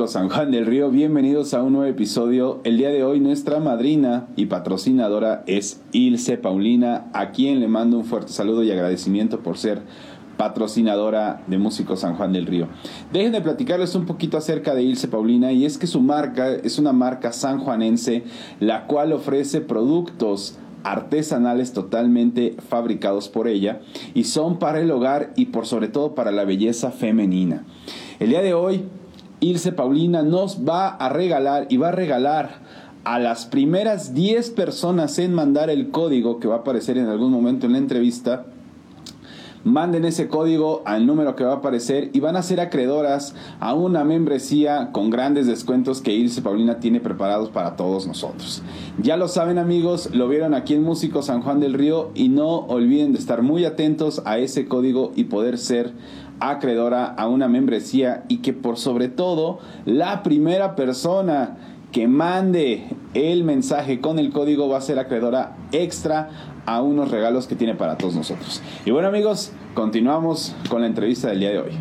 De San Juan del Río, bienvenidos a un nuevo episodio. El día de hoy nuestra madrina y patrocinadora es Ilse Paulina, a quien le mando un fuerte saludo y agradecimiento por ser patrocinadora de Músicos San Juan del Río. Déjenme platicarles un poquito acerca de Ilse Paulina y es que su marca es una marca sanjuanense la cual ofrece productos artesanales totalmente fabricados por ella y son para el hogar y por sobre todo para la belleza femenina. El día de hoy Ilse Paulina nos va a regalar y va a regalar a las primeras 10 personas en mandar el código que va a aparecer en algún momento en la entrevista. Manden ese código al número que va a aparecer y van a ser acreedoras a una membresía con grandes descuentos que Ilse Paulina tiene preparados para todos nosotros. Ya lo saben amigos, lo vieron aquí en Músico San Juan del Río y no olviden de estar muy atentos a ese código y poder ser acreedora a una membresía y que por sobre todo la primera persona que mande el mensaje con el código va a ser acreedora extra a unos regalos que tiene para todos nosotros. Y bueno amigos, continuamos con la entrevista del día de hoy.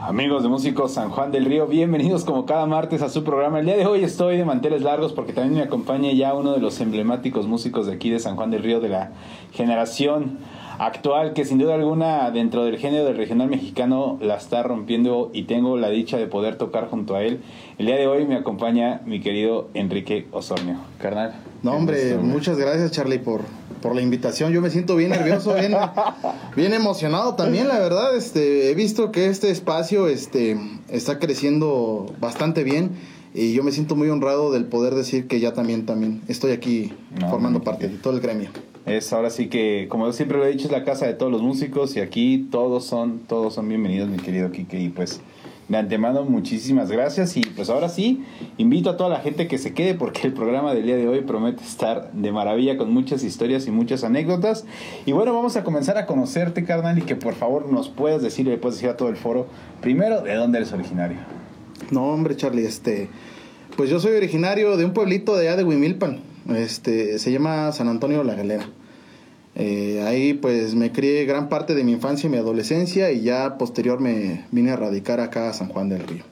Amigos de Músicos San Juan del Río, bienvenidos como cada martes a su programa. El día de hoy estoy de manteles largos porque también me acompaña ya uno de los emblemáticos músicos de aquí de San Juan del Río de la generación actual que sin duda alguna dentro del género del regional mexicano la está rompiendo y tengo la dicha de poder tocar junto a él. El día de hoy me acompaña mi querido Enrique Osornio. Carnal. No, hombre, muchas gracias Charlie por, por la invitación. Yo me siento bien nervioso, bien, bien emocionado también, la verdad. Este, he visto que este espacio este, está creciendo bastante bien y yo me siento muy honrado del poder decir que ya también, también estoy aquí formando parte de todo el gremio. Es ahora sí que, como yo siempre lo he dicho, es la casa de todos los músicos y aquí todos son, todos son bienvenidos, mi querido Kike. Y pues de antemano muchísimas gracias y pues ahora sí, invito a toda la gente que se quede porque el programa del día de hoy promete estar de maravilla con muchas historias y muchas anécdotas. Y bueno, vamos a comenzar a conocerte, carnal, y que por favor nos puedas decir, le puedes decir a todo el foro, primero, ¿de dónde eres originario? No, hombre, Charlie, este, pues yo soy originario de un pueblito de allá de Huimilpan, este, se llama San Antonio la Galera. Eh, ahí pues me crié gran parte de mi infancia y mi adolescencia y ya posterior me vine a radicar acá a San Juan del Río.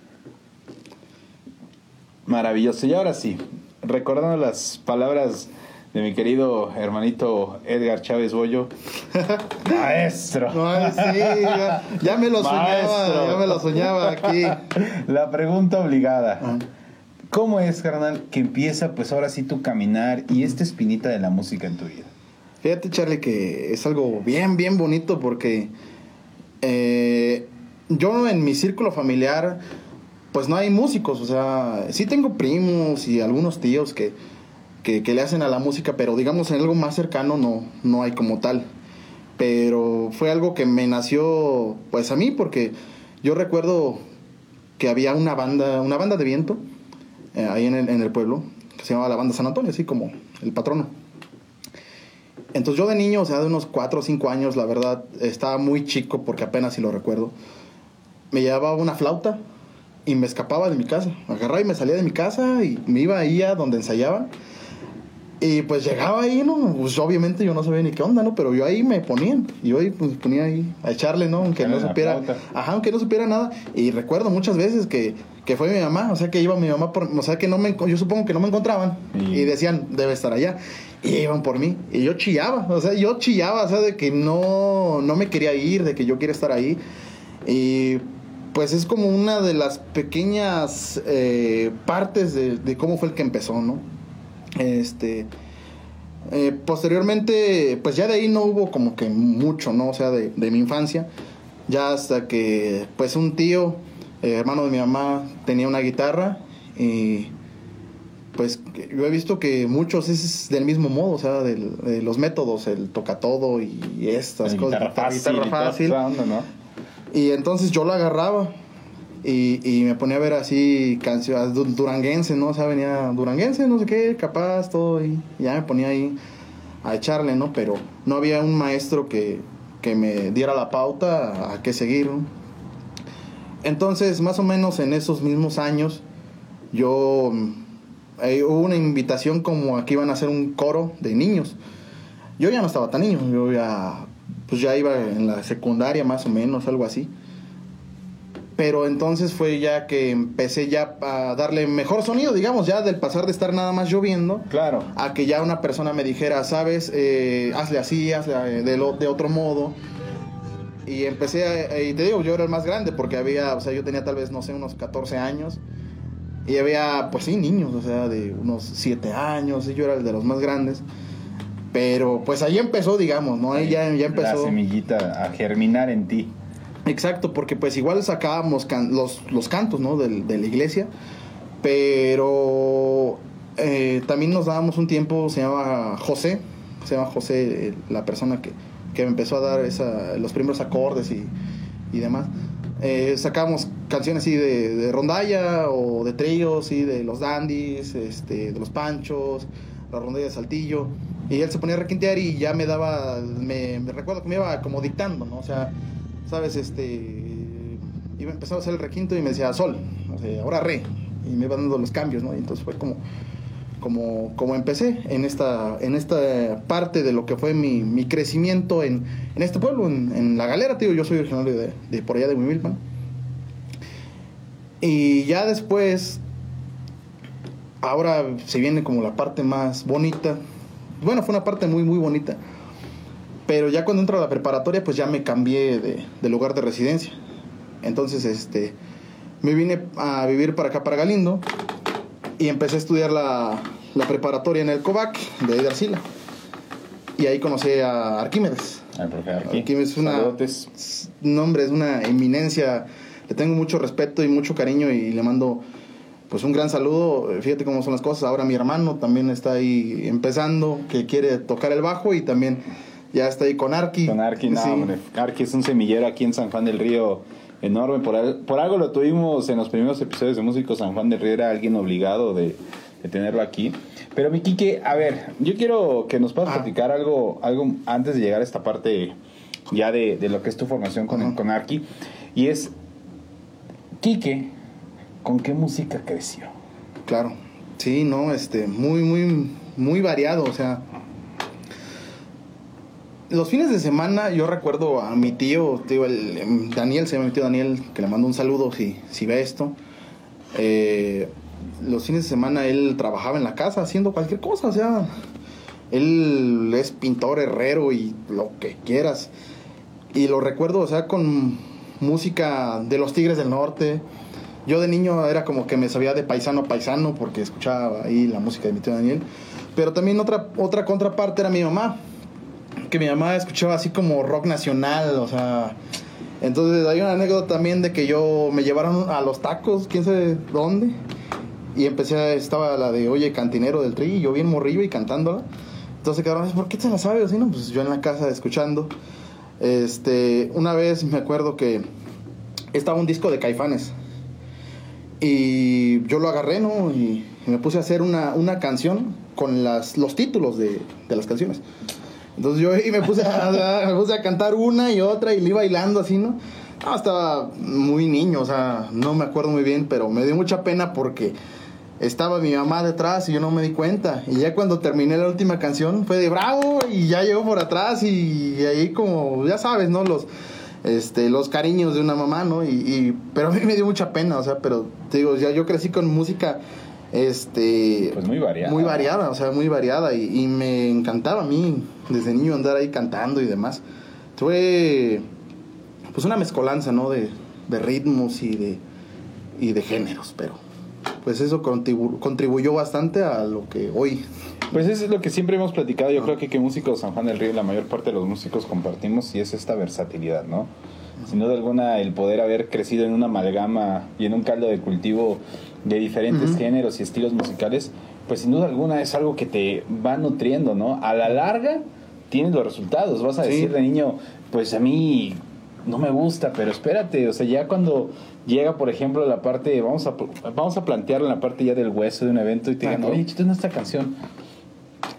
Maravilloso. Y ahora sí, recordando las palabras de mi querido hermanito Edgar Chávez Bollo. Maestro. ya, me lo soñaba, ya me lo soñaba aquí. La pregunta obligada. Ah. ¿Cómo es, carnal, que empieza pues ahora sí tu caminar y esta espinita de la música en tu vida? Fíjate, Charlie, que es algo bien, bien bonito porque eh, yo en mi círculo familiar, pues no hay músicos, o sea, sí tengo primos y algunos tíos que, que, le hacen a la música, pero digamos en algo más cercano no, no hay como tal. Pero fue algo que me nació, pues a mí, porque yo recuerdo que había una banda, una banda de viento eh, ahí en el, en el pueblo, que se llamaba la banda San Antonio, así como el patrono. Entonces yo de niño, o sea, de unos 4 o 5 años, la verdad, estaba muy chico porque apenas si lo recuerdo. Me llevaba una flauta y me escapaba de mi casa. Agarraba y me salía de mi casa y me iba ahí a donde ensayaban. Y pues llegaba ahí, ¿no? Pues obviamente yo no sabía ni qué onda, ¿no? Pero yo ahí me ponía. Y yo ahí pues ponía ahí a echarle, ¿no? Aunque no supiera. Ajá, aunque no supiera nada. Y recuerdo muchas veces que, que fue mi mamá. O sea, que iba mi mamá por. O sea, que no me. Yo supongo que no me encontraban. Y decían, debe estar allá. Y iban por mí. Y yo chillaba. O sea, yo chillaba, o sea, de que no, no me quería ir, de que yo quiero estar ahí. Y pues es como una de las pequeñas eh, partes de, de cómo fue el que empezó, ¿no? Este. Eh, posteriormente, pues ya de ahí no hubo como que mucho, ¿no? O sea, de, mi infancia. Ya hasta que, pues un tío, eh, hermano de mi mamá, tenía una guitarra y pues yo he visto que muchos es del mismo modo, o sea, de los métodos, el toca todo y estas cosas. Guitarra fácil. Y entonces yo la agarraba y, me ponía a ver así canciones duranguense, ¿no? O sea, venía duranguense, no sé qué, capaz, todo, y ya me ponía ahí a echarle, ¿no? Pero no había un maestro que, que me diera la pauta a, qué seguir, ¿no? Entonces, más o menos en esos mismos años, yo eh, hubo una invitación como aquí iban a hacer un coro de niños. Yo ya no estaba tan niño, yo ya, pues ya iba en la secundaria más o menos, algo así. Pero entonces fue ya que empecé ya a darle mejor sonido, digamos, ya del pasar de estar nada más lloviendo. Claro. A que ya una persona me dijera, sabes, eh, hazle así, hazle eh, de, lo, de otro modo. Y empecé, a, y te digo, yo era el más grande porque había, o sea, yo tenía tal vez, no sé, unos 14 años. Y había, pues sí, niños, o sea, de unos 7 años, y yo era el de los más grandes. Pero pues ahí empezó, digamos, ¿no? Ahí ya, ya empezó. La semillita a germinar en ti. Exacto, porque pues igual sacábamos los, los cantos, ¿no? De, de la iglesia. Pero eh, también nos dábamos un tiempo, se llama José, se llama José, eh, la persona que, que me empezó a dar esa, los primeros acordes y, y demás. Eh, sacábamos canciones así de, de, rondalla o de tríos, ¿sí? de los dandies, este, de los panchos, la rondalla de saltillo. Y él se ponía a requintear y ya me daba, me, me recuerdo que me iba como dictando, ¿no? O sea, ¿sabes? Este, iba empezar a hacer el requinto y me decía sol, o sea, ahora re, y me iba dando los cambios, ¿no? Y entonces fue como, como, como empecé en esta, en esta parte de lo que fue mi, mi crecimiento en, en este pueblo, en, en, La Galera, tío, yo soy originario de, de por allá de Huimilpan. Y ya después, ahora se viene como la parte más bonita, bueno, fue una parte muy, muy bonita. Pero ya cuando entro a la preparatoria, pues ya me cambié de, de, lugar de residencia. Entonces, este, me vine a vivir para acá, para Galindo, y empecé a estudiar la, la preparatoria en el COVAC de Arcila. Y ahí conocí a Arquímedes. Profe Arqui. Arquímedes es una, nombre, es una eminencia. Le tengo mucho respeto y mucho cariño y le mando pues un gran saludo. Fíjate cómo son las cosas. Ahora mi hermano también está ahí empezando, que quiere tocar el bajo y también ya está ahí con Arqui. Con Arqui, no, Sí. hombre. Arqui es un semillero aquí en San Juan del Río enorme. Por, por algo lo tuvimos en los primeros episodios de Músicos San Juan del Río. Era alguien obligado de, de tenerlo aquí. Pero mi Quique, a ver, yo quiero que nos puedas Ah. platicar algo, algo antes de llegar a esta parte ya de, de lo que es tu formación con, Ajá. con Arqui. Y es, Quique, ¿con qué música creció? Claro. Sí, no, este, muy, muy, muy variado, o sea. Los fines de semana yo recuerdo a mi tío, tío em, Daniel, se llama mi tío Daniel, que le mando un saludo si, si ve esto. Eh, los fines de semana él trabajaba en la casa haciendo cualquier cosa, o sea, él es pintor, herrero y lo que quieras. Y lo recuerdo, o sea, con música de los Tigres del Norte. Yo de niño era como que me sabía de paisano a paisano porque escuchaba ahí la música de mi tío Daniel. Pero también otra, otra contraparte era mi mamá. Que mi mamá escuchaba así como rock nacional, o sea... Entonces hay una anécdota también de que yo me llevaron a los tacos, quién sabe dónde. Y empecé, a- estaba la de, oye, cantinero del tri, y yo bien morrillo y cantándola. Entonces quedaron, ¿por qué te la sabes? Así, no, pues yo en la casa escuchando. Este, una vez me acuerdo que estaba un disco de Caifanes. Y yo lo agarré, ¿no? Y, y me puse a hacer una, una canción con las, los títulos de, de las canciones. Entonces yo y me puse a, me puse a cantar una y otra y le iba bailando así, ¿no? No, estaba muy niño, o sea, no me acuerdo muy bien, pero me dio mucha pena porque estaba mi mamá detrás y yo no me di cuenta. Y ya cuando terminé la última canción fue de bravo y ya llegó por atrás y, y ahí como, ya sabes, ¿no? Los, este, los cariños de una mamá, ¿no? Y, y- pero a mí me dio mucha pena, o sea, pero te digo, ya yo crecí con música, este... Pues muy variada. Muy variada, o sea, muy variada y, y me encantaba a mí desde niño andar ahí cantando y demás. Fue pues una mezcolanza, ¿no? De, de ritmos y de, y de géneros, pero pues eso contribu- contribuyó bastante a lo que hoy... Pues eso es lo que siempre hemos platicado. Yo creo que que músicos San Juan del Río, la mayor parte de los músicos compartimos y es esta versatilidad, ¿no? Sin duda alguna, el poder haber crecido en una amalgama y en un caldo de cultivo de diferentes Ujú. géneros y estilos musicales, pues sin duda alguna es algo que te va nutriendo, ¿no? A la larga tienes los resultados. Vas a Sí. decir de niño, pues a mí no me gusta, pero espérate, o sea, ya cuando llega, por ejemplo, la parte, vamos a, vamos a plantear la parte ya del hueso de un evento y te digan, oye, chito, esta canción.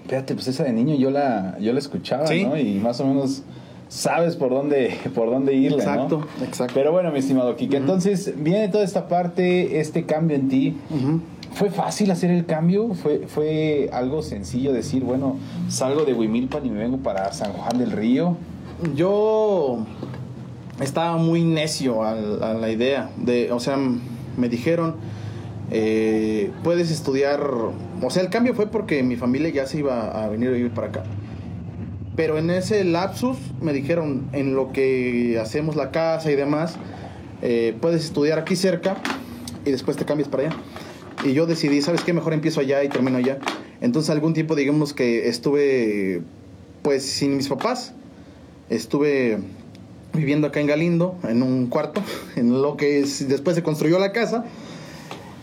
Espérate, pues esa de niño yo la, yo la escuchaba, Sí. ¿no? Y más o menos sabes por dónde, por dónde irle, ¿no? Exacto, exacto. Pero bueno, mi estimado Kike, entonces viene toda esta parte, este cambio en ti. ¿Fue fácil hacer el cambio? ¿Fue, ¿Fue algo sencillo decir, bueno, salgo de Huimilpan y me vengo para San Juan del Río? Yo estaba muy necio a, la idea. De, o sea, me dijeron, eh, puedes estudiar, o sea, el cambio fue porque mi familia ya se iba a venir a vivir para acá. Pero en ese lapsus me dijeron, en lo que hacemos la casa y demás, eh, puedes estudiar aquí cerca y después te cambias para allá. Y yo decidí, ¿sabes qué? Mejor empiezo allá y termino allá. Entonces algún tiempo digamos que estuve pues sin mis papás. Estuve viviendo acá en Galindo, en un cuarto, en lo que después se construyó la casa.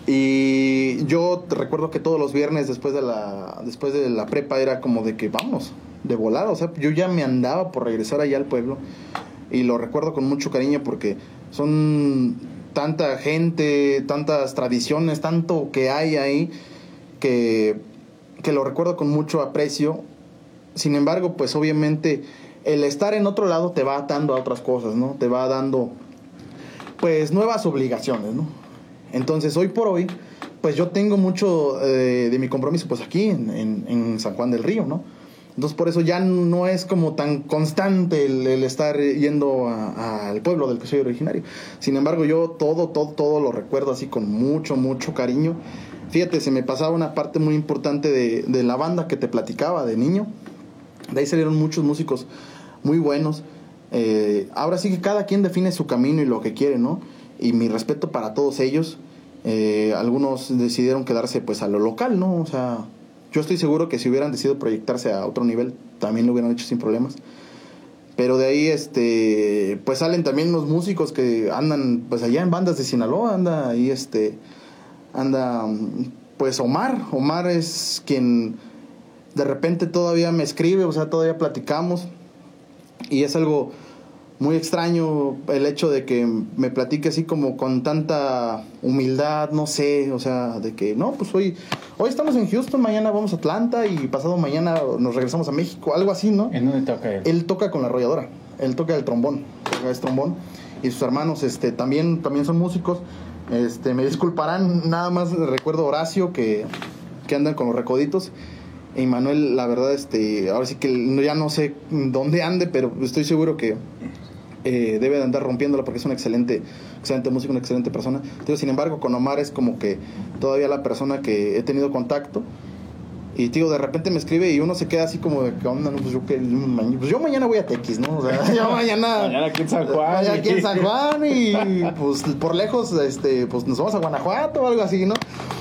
Y yo recuerdo que todos los viernes después de la después de la prepa era como de que vamos, de volar, o sea, yo ya me andaba por regresar allá al pueblo y lo recuerdo con mucho cariño porque son tanta gente, tantas tradiciones, tanto que hay ahí que, que lo recuerdo con mucho aprecio. Sin embargo, pues obviamente el estar en otro lado te va atando a otras cosas, ¿no? Te va dando pues nuevas obligaciones, ¿no? Entonces hoy por hoy, pues yo tengo mucho eh, de mi compromiso pues aquí en, en San Juan del Río, ¿no? Entonces por eso ya no es como tan constante el, estar yendo al pueblo del que soy originario. Sin embargo, yo todo, todo, todo lo recuerdo así con mucho, mucho cariño. Fíjate, se me pasaba una parte muy importante de, la banda que te platicaba de niño. De ahí salieron muchos músicos muy buenos. Eh, ahora sí que cada quien define su camino y lo que quiere, ¿no? Y mi respeto para todos ellos. Eh, algunos decidieron quedarse pues a lo local, ¿no? O sea, yo estoy seguro que si hubieran decidido proyectarse a otro nivel, también lo hubieran hecho sin problemas. Pero de ahí, este, pues salen también los músicos que andan, pues allá en bandas de Sinaloa, anda ahí, este, anda, pues Omar. Omar es quien de repente todavía me escribe, o sea, todavía platicamos. Y es algo muy extraño el hecho de que me platique así como con tanta humildad, no sé, o sea, de que no, pues hoy, hoy estamos en Houston, mañana vamos a Atlanta y pasado mañana nos regresamos a México, algo así, ¿no? ¿En dónde toca él? Él toca con la arrolladora, él toca el trombón, toca el trombón y sus hermanos este también también son músicos. Este, me disculparán, nada más recuerdo Horacio que, que andan con los recoditos. Y Manuel, la verdad, este, ahora sí que ya no sé dónde ande, pero estoy seguro que eh, debe de andar rompiéndola porque es un excelente, excelente músico, una excelente persona. sin embargo, con Omar es como que todavía la persona que he tenido contacto. Y tío, de repente me escribe y uno se queda así como de que onda, no, pues yo que pues yo mañana voy a Tequis, ¿no? O sea, yo mañana. mañana aquí en San Juan. Mañana aquí en San Juan y pues por lejos, este, pues nos vamos a Guanajuato o algo así, ¿no?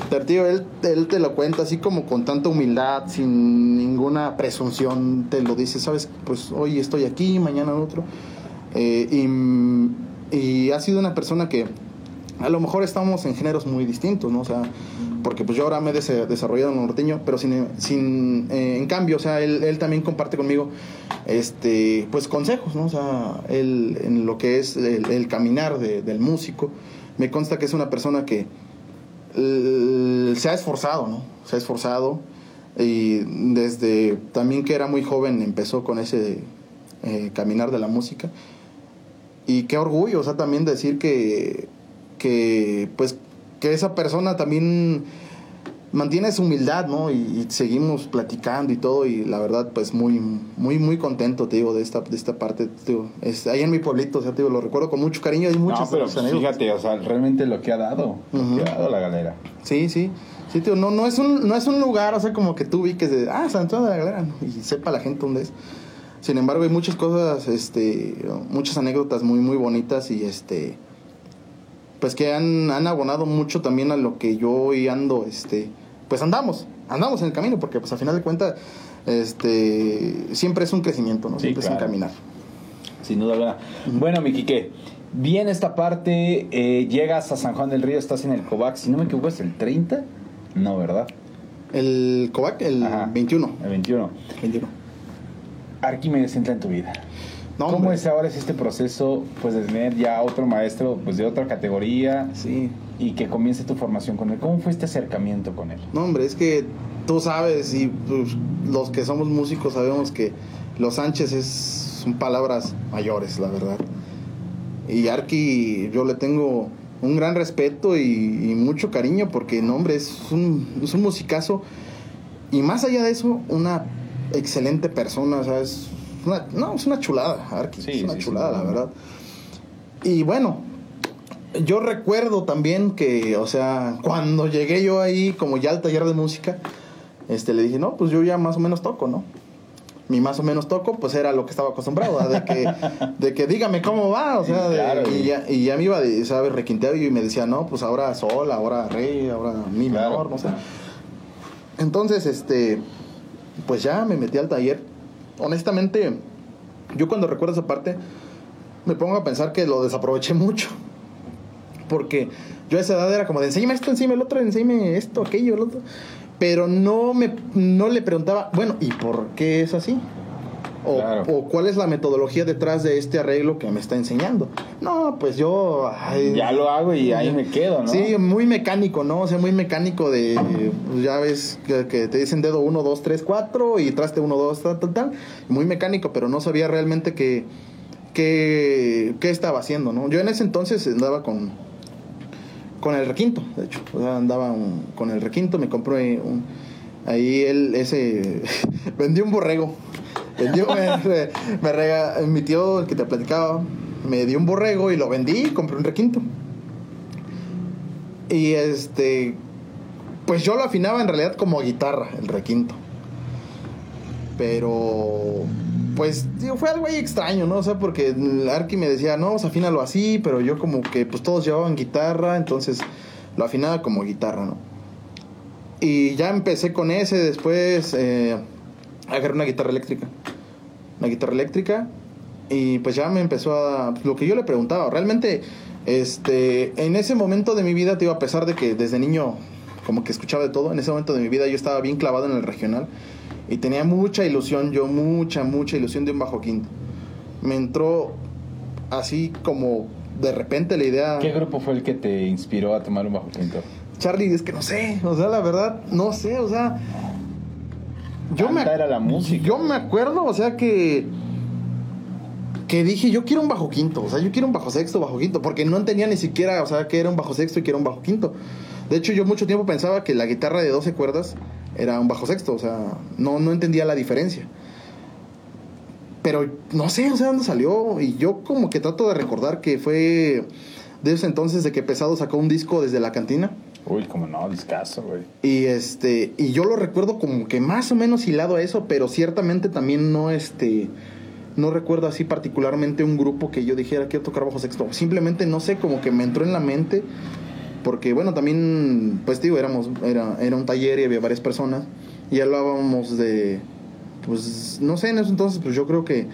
Pero tío, él, él te lo cuenta así como con tanta humildad, sin ninguna presunción, te lo dice, sabes, pues hoy estoy aquí, mañana otro. Eh, y, ha sido una persona que a lo mejor estamos en géneros muy distintos, ¿no? O sea, porque pues yo ahora me he desarrollado en norteño, pero sin, sin eh, en cambio, o sea, él, también comparte conmigo, este, pues consejos, ¿no? O sea, él en lo que es el, caminar del músico, me consta que es una persona que se ha esforzado, ¿no? Se ha esforzado y desde también que era muy joven empezó con ese eh, caminar de la música y qué orgullo, o sea, también decir que, que pues, que esa persona también mantiene su humildad, ¿no? Y, seguimos platicando y todo, y la verdad, pues muy, muy, muy contento, te digo, de esta, de esta parte, te digo, es, ahí en mi pueblito, o sea, te digo, lo recuerdo con mucho cariño, hay muchas No, pero pues, fíjate, o sea, realmente lo que ha dado, lo que ha dado la galera. Sí, sí, sí, tío, no, no, es un, no es un lugar, o sea, como que tú vi que de, ah, San Antonio de la Galera, y sepa la gente dónde es. Sin embargo, hay muchas cosas, este, muchas anécdotas muy, muy bonitas y este, pues que han, han abonado mucho también a lo que yo hoy ando, este, pues andamos, andamos en el camino, porque pues al final de cuentas, este, siempre es un crecimiento, ¿no? siempre es un caminar. Sin duda alguna. Bueno, mi Quique, bien esta parte, eh, llegas a San Juan del Río, estás en el COVAC, si no me equivoco es el 30, no, ¿verdad? El COVAC, el 21. El 21. 21. Arquímedes entra en tu vida. ¿Cómo es ahora es este proceso pues de tener ya otro maestro pues de otra categoría sí. y que comience tu formación con él? ¿Cómo fue este acercamiento con él? No, hombre, es que tú sabes y pues, los que somos músicos sabemos que los Sánchez es, son palabras mayores, la verdad. Y Arqui yo le tengo un gran respeto y, mucho cariño porque, no, hombre, es un, es un musicazo y más allá de eso, una excelente persona, o sea, es una, no, es una chulada, Arki, es una chulada, la verdad. Y bueno, yo recuerdo también que, o sea, cuando llegué yo ahí como ya al taller de música, este, le dije, no, pues yo ya más o menos toco, ¿no? Mi más o menos toco, pues era lo que estaba acostumbrado, ¿verdad? de que, de que dígame cómo va, o sea, de- Claro, y, ya, y ya me iba, de, ¿sabes? Requinteado y me decía, no, pues ahora sol, ahora re, ahora mi Claro. menor, no sé. Entonces, este, pues ya me metí al taller. Honestamente, yo cuando recuerdo esa parte, me pongo a pensar que lo desaproveché mucho. Porque yo a esa edad era como de enséñame esto, enséñame el otro, enséñame esto, aquello, el otro. Pero no me no le preguntaba, bueno, ¿y por qué es así? O, Claro. o cuál es la metodología detrás de este arreglo que me está enseñando. No, pues yo... ay, Ya lo hago y ahí me quedo, ¿no? Sí, muy mecánico, ¿no? O sea, muy mecánico de, pues ya ves que, que te dicen dedo 1, 2, 3, 4 y traste 1, 2, tal, tal, tal. Muy mecánico, pero no sabía realmente qué, qué, qué estaba haciendo, ¿no? Yo en ese entonces andaba con, con el requinto, de hecho. O sea, andaba un- con el requinto, me compré un... Ahí él, ese... vendí un borrego. Me, rega- mi tío, el que te platicaba, me dio un borrego y lo vendí y compré un requinto. Y este. Pues yo lo afinaba en realidad como guitarra, el requinto. Pero. Pues, fue algo ahí extraño, ¿no? O sea, porque el Arki me decía, no, pues afínalo así, pero yo como que, pues todos llevaban guitarra, entonces lo afinaba como guitarra, ¿no? Y ya empecé con ese, después eh, agarré una guitarra eléctrica. Una guitarra eléctrica. Y pues ya me empezó a... Lo que yo le preguntaba, realmente, este, en ese momento de mi vida, te digo, a pesar de que desde niño como que escuchaba de todo, en ese momento de mi vida yo estaba bien clavado en el regional y tenía mucha ilusión, yo mucha, mucha ilusión de un bajo quinto. Me entró así como de repente la idea... ¿Qué grupo fue el que te inspiró a tomar un bajo quinto? Charlie, es que no sé, o sea, la verdad, no sé, o sea... Yo me, era la música. yo me acuerdo, o sea, que... Que dije, yo quiero un bajo quinto, o sea, yo quiero un bajo sexto, bajo quinto, porque no entendía ni siquiera, o sea, que era un bajo sexto y que era un bajo quinto. De hecho, yo mucho tiempo pensaba que la guitarra de 12 cuerdas era un bajo sexto, o sea, no, no entendía la diferencia. Pero no sé, o sea, dónde salió. Y yo como que trato de recordar que fue de ese entonces de que Pesado sacó un disco desde la cantina. Uy, como no, discaso, güey. Y este, y yo lo recuerdo como que más o menos hilado a eso, pero ciertamente también no este no recuerdo así particularmente un grupo que yo dijera quiero tocar bajo sexto. Simplemente no sé, como que me entró en la mente. Porque bueno, también, pues digo, éramos, era, era un taller y había varias personas. Y hablábamos de, pues, no sé, en ese entonces, pues yo creo que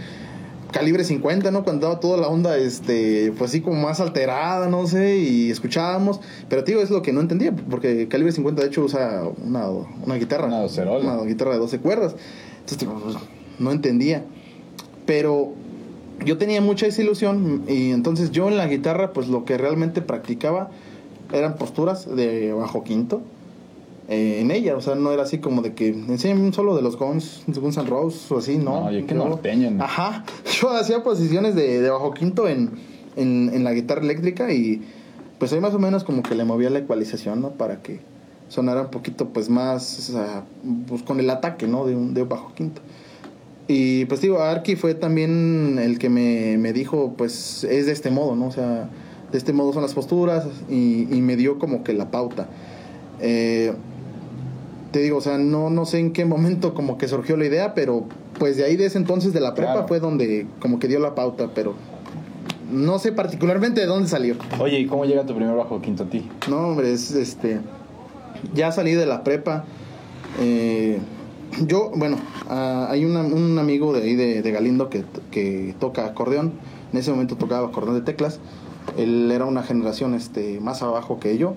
calibre 50, ¿no? Cuando daba toda la onda, este, pues así como más alterada, no sé, y escuchábamos. Pero, tío, es lo que no entendía, porque calibre 50 de hecho usa una, una guitarra. Una docerola. Una guitarra de 12 cuerdas. Entonces, pues, no entendía. Pero yo tenía mucha desilusión y entonces yo en la guitarra, pues lo que realmente practicaba eran posturas de bajo quinto. Eh, en ella, o sea, no era así como de que enséñame solo de los Guns, Guns N' Roses o así, no. No, yo qué norteño, ¿no? Ajá, yo hacía posiciones de, de bajo quinto en, en, en la guitarra eléctrica y pues ahí más o menos como que le movía la ecualización, ¿no? Para que sonara un poquito pues más, o sea, pues con el ataque, ¿no? De un, de un bajo quinto. Y pues digo, Arki fue también el que me, me dijo, pues es de este modo, ¿no? O sea, de este modo son las posturas y, y me dio como que la pauta. Eh, te digo, o sea, no, no sé en qué momento como que surgió la idea, pero pues de ahí de ese entonces de la prepa Claro. fue donde como que dio la pauta, pero no sé particularmente de dónde salió. Oye, ¿y cómo llega tu primer bajo quinto a ti? No, hombre, es este. Ya salí de la prepa. eh, yo, bueno, ah, hay una- un amigo de ahí de, de Galindo que, que toca acordeón. En ese momento tocaba acordeón de teclas. Él era una generación este, más abajo que yo.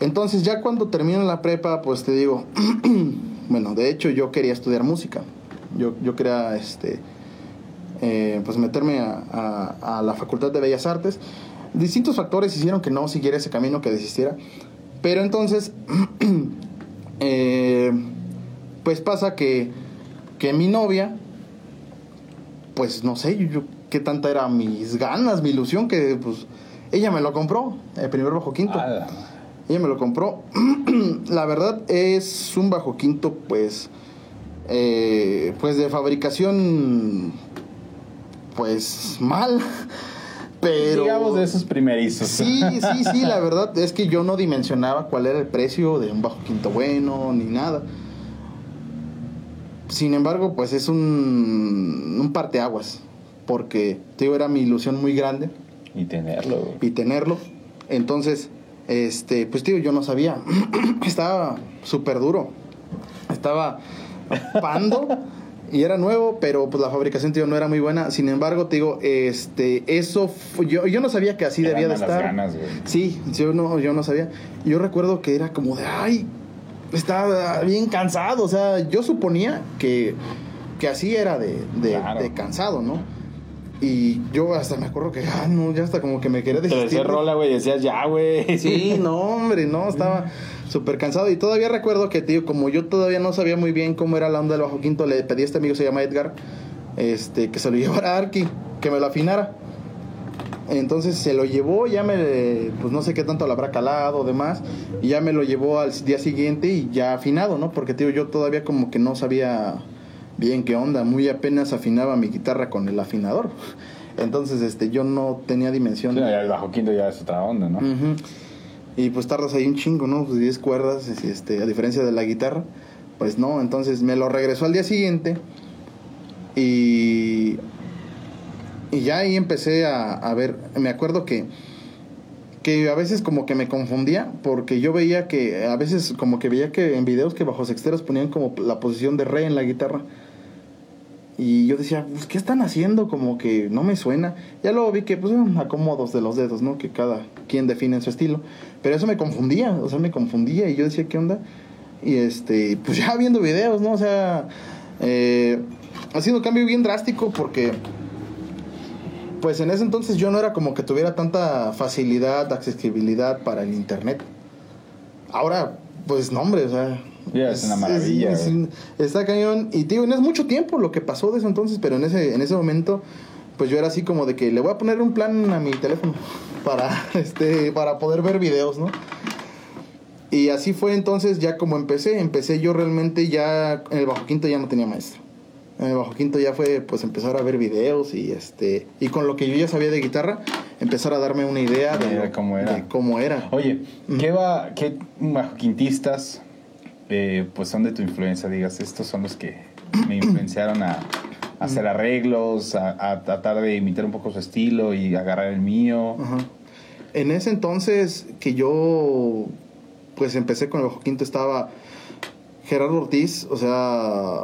Entonces, ya cuando termino la prepa, pues te digo, bueno, de hecho yo quería estudiar música. Yo, yo quería este, eh, pues meterme a, la Facultad de Bellas Artes. Distintos factores hicieron que no siguiera ese camino, que desistiera. Pero entonces, eh, pues pasa que, que mi novia, pues no sé, yo, qué tanta era mis ganas, mi ilusión, que pues ella me lo compró, el primer bajo quinto. Ella me lo compró. la verdad es un bajo quinto, pues, eh, pues de fabricación, pues mal. Pero. Digamos de esos primerizos. Sí, sí, sí, la verdad es que yo no dimensionaba cuál era el precio de un bajo quinto bueno ni nada. Sin embargo, pues es un, un parteaguas. Porque, te digo, era mi ilusión muy grande Y tenerlo, y tenerlo. Entonces, este, pues tío, yo no sabía. Estaba súper duro. Estaba pando y era nuevo, pero pues la fabricación, tío, no era muy buena. Sin embargo, te digo, este, eso, yo, yo no sabía que así debía de estar. ganas, güey. Sí, yo no, yo no sabía. Yo recuerdo que era como de, ay, estaba bien cansado. O sea, yo suponía que, que así era de, de, Claro. de cansado, ¿no? Y yo hasta me acuerdo que, ah, no, ya hasta como que me quería Te desistir. decía rola, güey, decías ya, güey. Sí, no, hombre, no, estaba súper cansado. Y todavía recuerdo que, tío, como yo todavía no sabía muy bien cómo era la onda del bajo quinto, le pedí a este amigo, se llama Edgar, este, que se lo llevara a Arki, que me lo afinara. Entonces se lo llevó, ya me, pues no sé qué tanto lo habrá calado o demás, y ya me lo llevó al día siguiente y ya afinado, ¿no? Porque, tío, yo todavía como que no sabía bien qué onda, muy apenas afinaba mi guitarra con el afinador. Entonces, este, yo no tenía dimensión. Sí, ya el bajo quinto ya es otra onda, ¿no? Ujú. Y pues tardas ahí un chingo, ¿no? Pues 10 cuerdas, este, a diferencia de la guitarra. Pues no, entonces me lo regresó al día siguiente. Y. Y ya ahí empecé a, a ver. Me acuerdo que. Que a veces como que me confundía. Porque yo veía que. A veces como que veía que en videos que bajo sexteros ponían como la posición de re en la guitarra. Y yo decía, pues, ¿qué están haciendo? Como que no me suena. Ya luego vi que, pues, eran acomodos de los dedos, ¿no? Que cada quien define su estilo. Pero eso me confundía, o sea, me confundía. Y yo decía, ¿qué onda? Y este, pues ya viendo videos, ¿no? O sea, eh, un cambio bien drástico porque, pues en ese entonces yo no era como que tuviera tanta facilidad, accesibilidad para el internet. Ahora, pues no, hombre, o sea. Ya, es una maravilla, es- güey. está cañón. Y digo, no es mucho tiempo lo que pasó de entonces, pero en ese, en ese momento, pues yo era así como de que le voy a poner un plan a mi teléfono para, este, para poder ver videos, ¿no? Y así fue entonces ya como empecé. Empecé yo realmente ya, en el bajo quinto ya no tenía maestro. En el bajo quinto ya fue pues empezar a ver videos y este y con lo que yo ya sabía de guitarra, empezar a darme una idea de, De cómo era. de cómo era. Oye, ¿qué va, qué bajoquintistas eh, pues son de tu influencia? Digas, estos son los que me influenciaron a, a hacer arreglos, a, a tratar de imitar un poco su estilo y agarrar el mío. Ajá. En ese entonces que yo pues empecé con el bajo quinto estaba Gerardo Ortiz, o sea,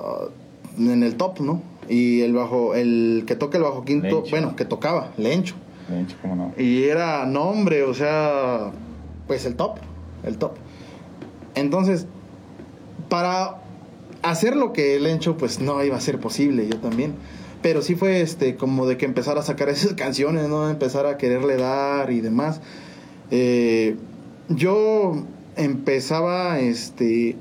en el top, ¿no? Y el bajo, el que toca el bajo quinto, Lencho. bueno, que tocaba, Lencho. De hecho, ¿cómo no? Y era nombre, o sea, pues el top, el top. Entonces, para hacer lo que el Lencho, pues no iba a ser posible, yo también. Pero sí fue este, como de que empezar a sacar esas canciones, ¿no? Empezar a quererle dar y demás. Eh, yo empezaba, este,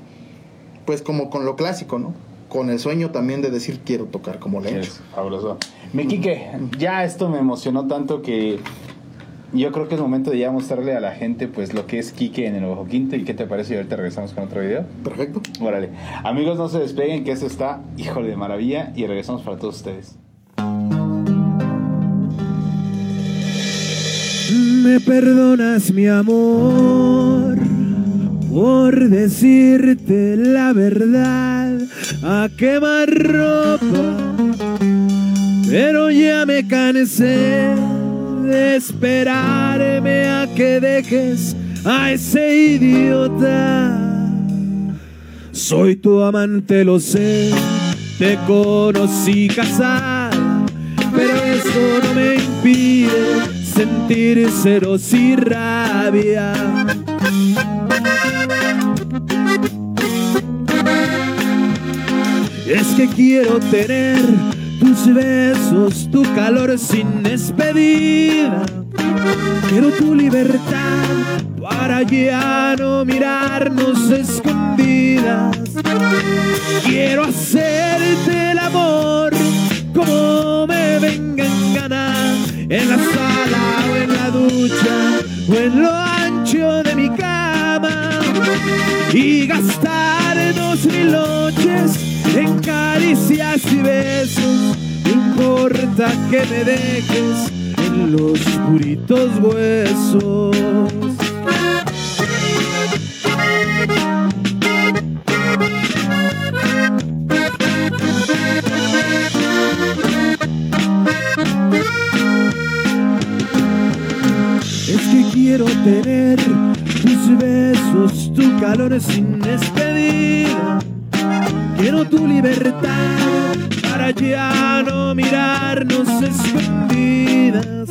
pues como con lo clásico, ¿no? Con el sueño también de decir quiero tocar como Lencho. Es fabuloso. Mi Quique, ya esto me emocionó tanto que yo creo que es momento de ya mostrarle a la gente pues lo que es Quique en el Bajo Quinto y qué te parece y ahorita regresamos con otro video. Perfecto. Órale. Amigos, no se despeguen que esto está, híjole, de maravilla y regresamos para todos ustedes. Me perdonas mi amor por decirte la verdad a quemar ropa, pero ya me cansé de esperarme a que dejes a ese idiota. Soy tu amante, lo sé, te conocí casada, pero eso no me impide sentir celos y rabia. Es que quiero tener tus besos, tu calor sin despedida. Quiero tu libertad para ya no mirarnos escondidas. Quiero hacerte el amor como me venga en en la sala o en la ducha o en lo ancho de mi cama. Y gastarnos mil noches en caricias y besos. No importa que me dejes en los puritos huesos. Es que quiero tener tus besos, tu calor sin despedida. Quiero tu libertad para ya no mirarnos escondidas.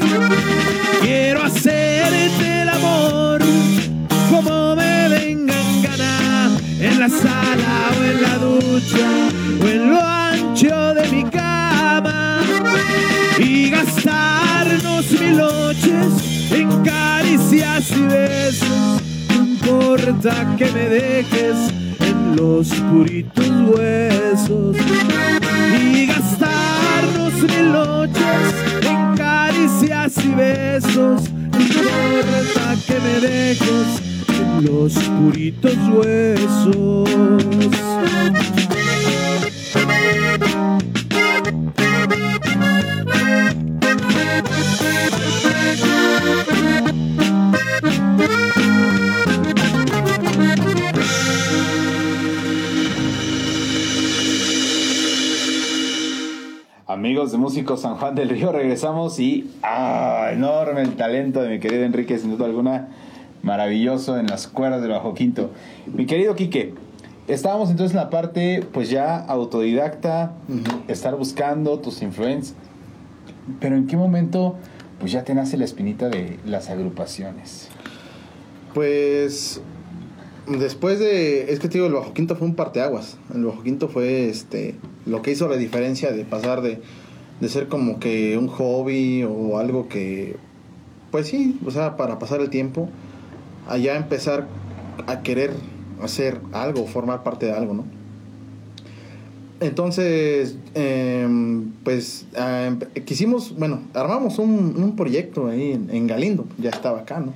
Quiero hacerte el amor como me venga en gana, en la sala o en la ducha o en lo ancho de mi cama y gastarnos mil noches en caricias y besos. No importa que me dejes los puritos huesos y gastarnos mil noches en caricias y besos. No importa que me dejes en los puritos huesos. Amigos de Músicos San Juan del Río, regresamos y ah, enorme el talento de mi querido Enrique, sin duda alguna, maravilloso en las cuerdas del bajo quinto. Mi querido Quique, estábamos entonces en la parte pues ya autodidacta, estar buscando tus influencias, pero ¿en qué momento pues ya te nace la espinita de las agrupaciones? Pues después de, es que te digo, el Bajo Quinto fue un parteaguas. El Bajo Quinto fue este lo que hizo la diferencia de pasar de, de ser como que un hobby o algo que, pues sí, o sea, para pasar el tiempo, allá empezar a querer hacer algo, formar parte de algo, ¿no? Entonces, em, pues em, quisimos, bueno, armamos un, un proyecto ahí en Galindo, ya estaba acá, ¿no?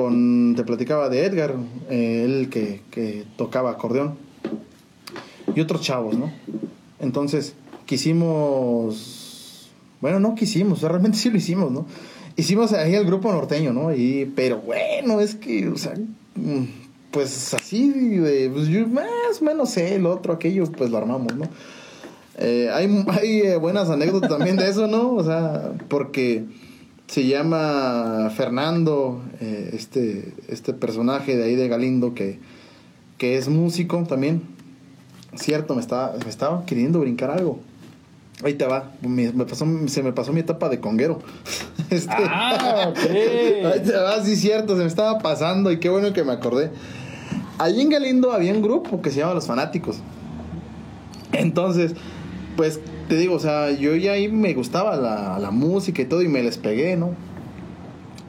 Con te platicaba de Edgar, eh, él que, tocaba acordeón, y otros chavos, ¿no? Entonces, quisimos, bueno, no quisimos, realmente sí lo hicimos, ¿no? Hicimos ahí el grupo norteño, ¿no? Y, pero bueno, es que, o sea, mm, pues así, pues yo más o menos sé, el otro, aquello, pues lo armamos, ¿no? Eh, hay hay eh, buenas anécdotas también de eso, ¿no? O sea, porque se llama Fernando, eh, este, este personaje de ahí de Galindo que, que es músico también. Cierto, me estaba, me estaba queriendo brincar algo. Ahí te va, me, me pasó, se me pasó mi etapa de conguero. Este, Ah. Ahí te va, sí, cierto, se me estaba pasando y qué bueno que me acordé. Allí en Galindo había un grupo que se llama Los Fanáticos. Entonces, pues te digo, o sea, yo ya ahí me gustaba la, la música y todo y me les pegué, ¿no?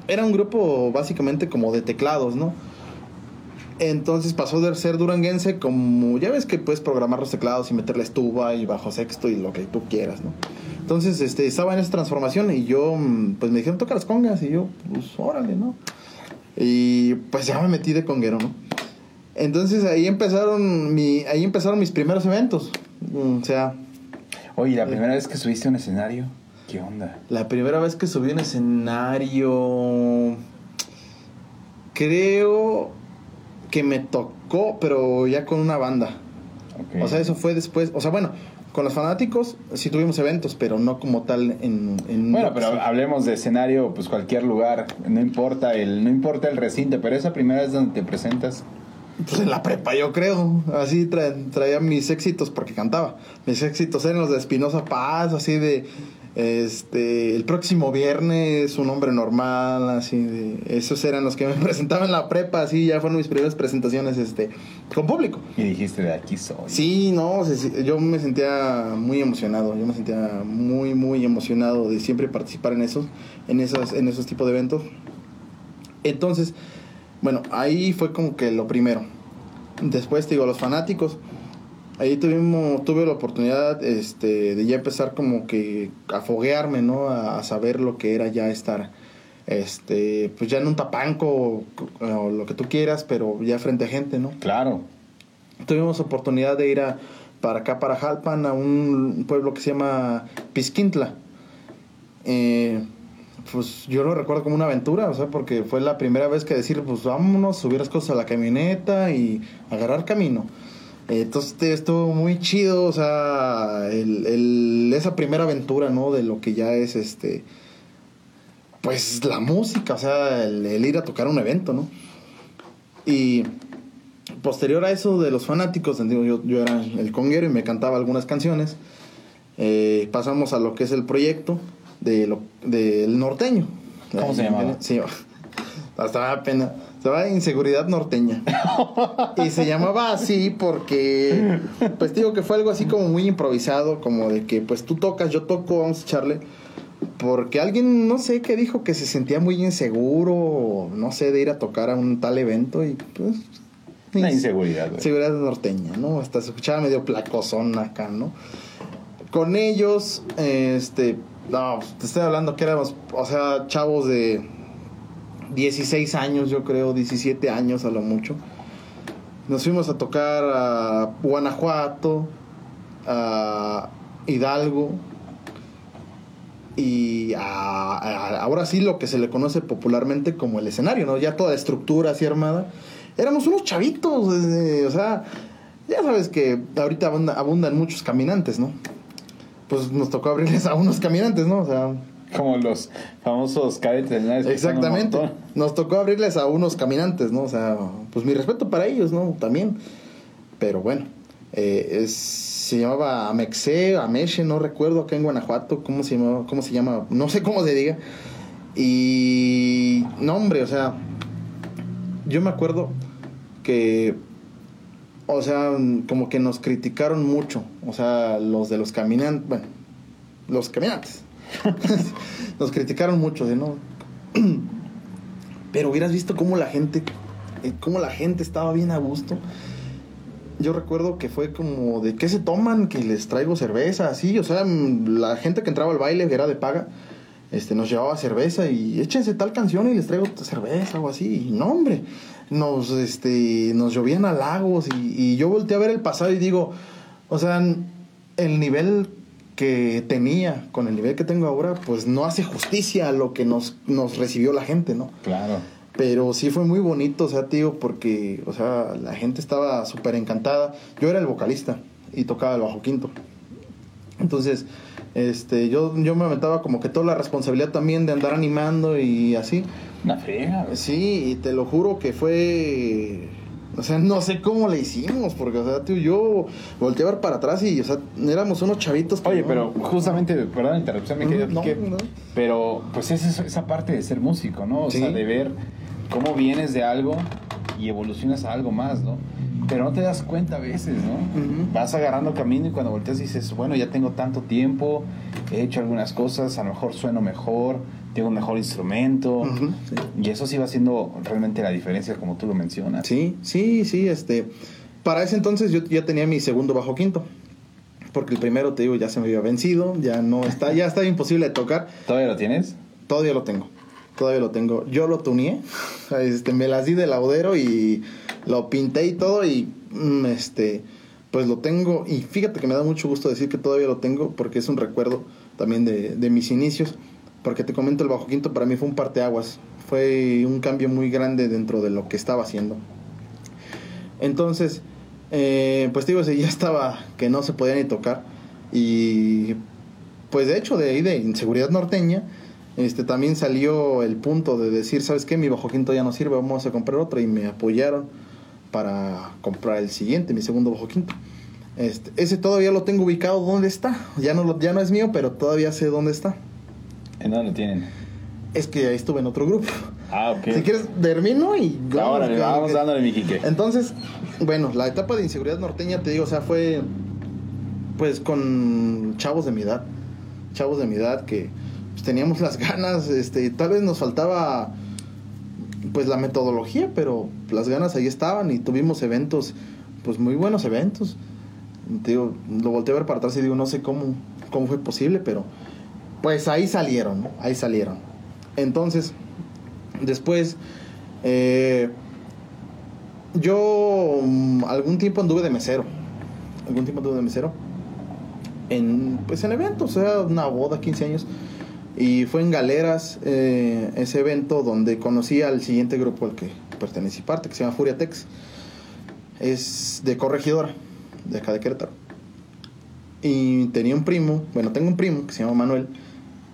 Era un grupo básicamente como de teclados, ¿no? Entonces pasó de ser duranguense como, ya ves que puedes programar los teclados y meterles tuba y bajo sexto y lo que tú quieras, ¿no? Entonces, este, estaba en esa transformación y yo, mm, pues me dijeron, toca las congas y yo, pues órale, ¿no? Y pues ya me metí de conguero, ¿no? Entonces ahí empezaron, mi, ahí empezaron mis primeros eventos. Mm, O sea, Oye, la primera vez que subiste a un escenario, ¿qué onda? La primera vez que subí a un escenario. Creo que me tocó, pero ya con una banda. O sea, eso fue después. O sea, bueno, con los fanáticos sí tuvimos eventos, pero no como tal en. en Bueno, pero hablemos de escenario, pues cualquier lugar, no importa el, no importa el recinto, pero esa primera vez donde te presentas, Pues en la prepa, yo creo. Así tra- traía mis éxitos porque cantaba. Mis éxitos eran los de Espinosa Paz, así de. Este, el próximo viernes, un hombre normal, así de. Esos eran los que me presentaban en la prepa, así ya fueron mis primeras presentaciones, este, con público. y dijiste de aquí soy. Sí, no, yo me sentía muy emocionado, yo me sentía muy, muy emocionado de siempre participar en esos, en esos, en esos tipos de eventos. Entonces, bueno, ahí fue como que lo primero. Después, te digo, los fanáticos. Ahí tuvimos, tuve la oportunidad este, de ya empezar como que a foguearme, ¿no? A, a saber lo que era ya estar, este, pues ya en un tapanco o, o lo que tú quieras, pero ya frente a gente, ¿no? Claro. tuvimos oportunidad de ir a, para acá, para Jalpan, a un pueblo que se llama Pisquintla. Eh, pues yo lo recuerdo como una aventura, o sea, porque fue la primera vez que decir, pues vámonos, subir las cosas a la camioneta y agarrar camino. Entonces estuvo muy chido, o sea, el, esa primera aventura, ¿no? De lo que ya es este, pues la música, o sea, el, el ir a tocar un evento, ¿no? Y posterior a eso de los fanáticos, yo, yo era el conguero y me cantaba algunas canciones. Eh, pasamos a lo que es el proyecto de lo, del norteño. ¿Cómo se llamaba? Sí, hasta apenas. Se llama Inseguridad Norteña. y se llamaba así porque, pues digo que fue algo así como muy improvisado, como de que pues tú tocas, yo toco, vamos a echarle. Porque alguien, no sé, qué dijo que se sentía muy inseguro, no sé, de ir a tocar a un tal evento y pues... Una inseguridad, güey. Seguridad norteña, ¿no? Hasta se escuchaba medio placosón acá, ¿no? Con ellos, este, no, te estoy hablando que éramos, o sea, chavos de 16 años, yo creo, 17 años a lo mucho. Nos fuimos a tocar a Guanajuato, a Hidalgo y a, ahora sí lo que se le conoce popularmente como el escenario, ¿no? Ya toda estructura así armada. Éramos unos chavitos, eh, o sea, ya sabes que ahorita abunda- abundan muchos caminantes, ¿no? Pues nos tocó abrirles a unos caminantes, ¿no? O sea, Como los famosos cadetes, Exactamente. Nos tocó abrirles a unos caminantes, ¿no? O sea, pues mi respeto para ellos, ¿no? También. Pero bueno, eh, es- se llamaba Amexe, Ameche, no recuerdo acá en Guanajuato, ¿cómo se llamaba? ¿Cómo se llama? No sé cómo se diga. Y no, hombre, o sea, yo me acuerdo que, o sea, como que nos criticaron mucho, o sea, los de los caminantes, bueno, los caminantes. nos criticaron mucho, de no. Pero hubieras visto cómo la gente, eh, cómo la gente estaba bien a gusto. Yo recuerdo que fue como de qué se toman, que les traigo cerveza, así, o sea, mm, la gente que entraba al baile que era de paga, este, nos llevaba cerveza y échense tal canción y les traigo cerveza o así. Y no, hombre, nos, este, nos llovían halagos y, y yo volteé a ver el pasado y digo, o sea, el nivel que tenía con el nivel que tengo ahora, pues no hace justicia a lo que nos, nos recibió la gente, ¿no? Claro. Pero sí fue muy bonito, o sea, tío, porque, o sea, la gente estaba súper encantada. Yo era el vocalista y tocaba el bajo quinto. Entonces, este, yo, yo me aventaba como que toda la responsabilidad también de andar animando y así. Una friega. güey. Sí, y te lo juro que fue... O sea, no sé cómo le hicimos, porque, o sea, tío, yo volteé a ver para atrás y, o sea, éramos unos chavitos que Oye, no- pero justamente, perdón la interrupción, mi querido No, no. pero pues es eso- esa parte de ser músico, ¿no? O Sí. sea, de ver cómo vienes de algo y evolucionas a algo más, ¿no? Pero no te das cuenta a veces, ¿no? Vas agarrando camino y cuando volteas dices, bueno, ya tengo tanto tiempo, he hecho algunas cosas, a lo mejor sueno mejor, tengo un mejor instrumento. Sí. Y eso sí va haciendo realmente la diferencia, como tú lo mencionas. Sí, sí, sí, este... Para ese entonces yo ya tenía mi segundo bajo quinto. Porque el primero, te digo, ya se me había vencido, ya no está, ya está imposible de tocar. ¿Todavía lo tienes? Todavía lo tengo. Todavía lo tengo. Yo lo tuneé. Este, me las di de laudero y lo pinté y todo. Y mm, este, pues lo tengo. Y fíjate que me da mucho gusto decir que todavía lo tengo porque es un recuerdo también de, de mis inicios. Porque te comento, el bajo quinto para mí fue un parteaguas. Fue un cambio muy grande dentro de lo que estaba haciendo. Entonces, eh, pues digo, ya estaba que no se podía ni tocar. Y pues de hecho, de ahí de inseguridad norteña, este también salió el punto de decir, ¿sabes qué? Mi bajo quinto ya no sirve, vamos a comprar otro. Y me apoyaron para comprar el siguiente, mi segundo bajo quinto. Este, ese todavía lo tengo ubicado dónde está. Ya no, ya no es mío, pero todavía sé dónde está. ¿En dónde tienen? Es que ahí estuve en otro grupo. Ah, ok. Si quieres, termino y... Ahora, vamos que- dándole, mi Quique. entonces, bueno, la etapa de inseguridad norteña, te digo, o sea, fue pues con chavos de mi edad, chavos de mi edad que pues, teníamos las ganas, este, tal vez nos faltaba pues la metodología, pero las ganas ahí estaban y tuvimos eventos, pues muy buenos eventos. Te digo, lo volteé a ver para atrás y digo, no sé cómo, cómo fue posible, pero pues ahí salieron, ¿no? ahí salieron. Entonces, después, eh, yo mm, algún tiempo anduve de mesero. Algún tiempo anduve de mesero. En, pues en eventos, sea, una boda, 15 años. Y fue en Galeras eh, ese evento donde conocí al siguiente grupo al que pertenecí parte, que se llama Furia Tex. Es de corregidora, de acá de Querétaro. Y tenía un primo, bueno, tengo un primo que se llama Manuel,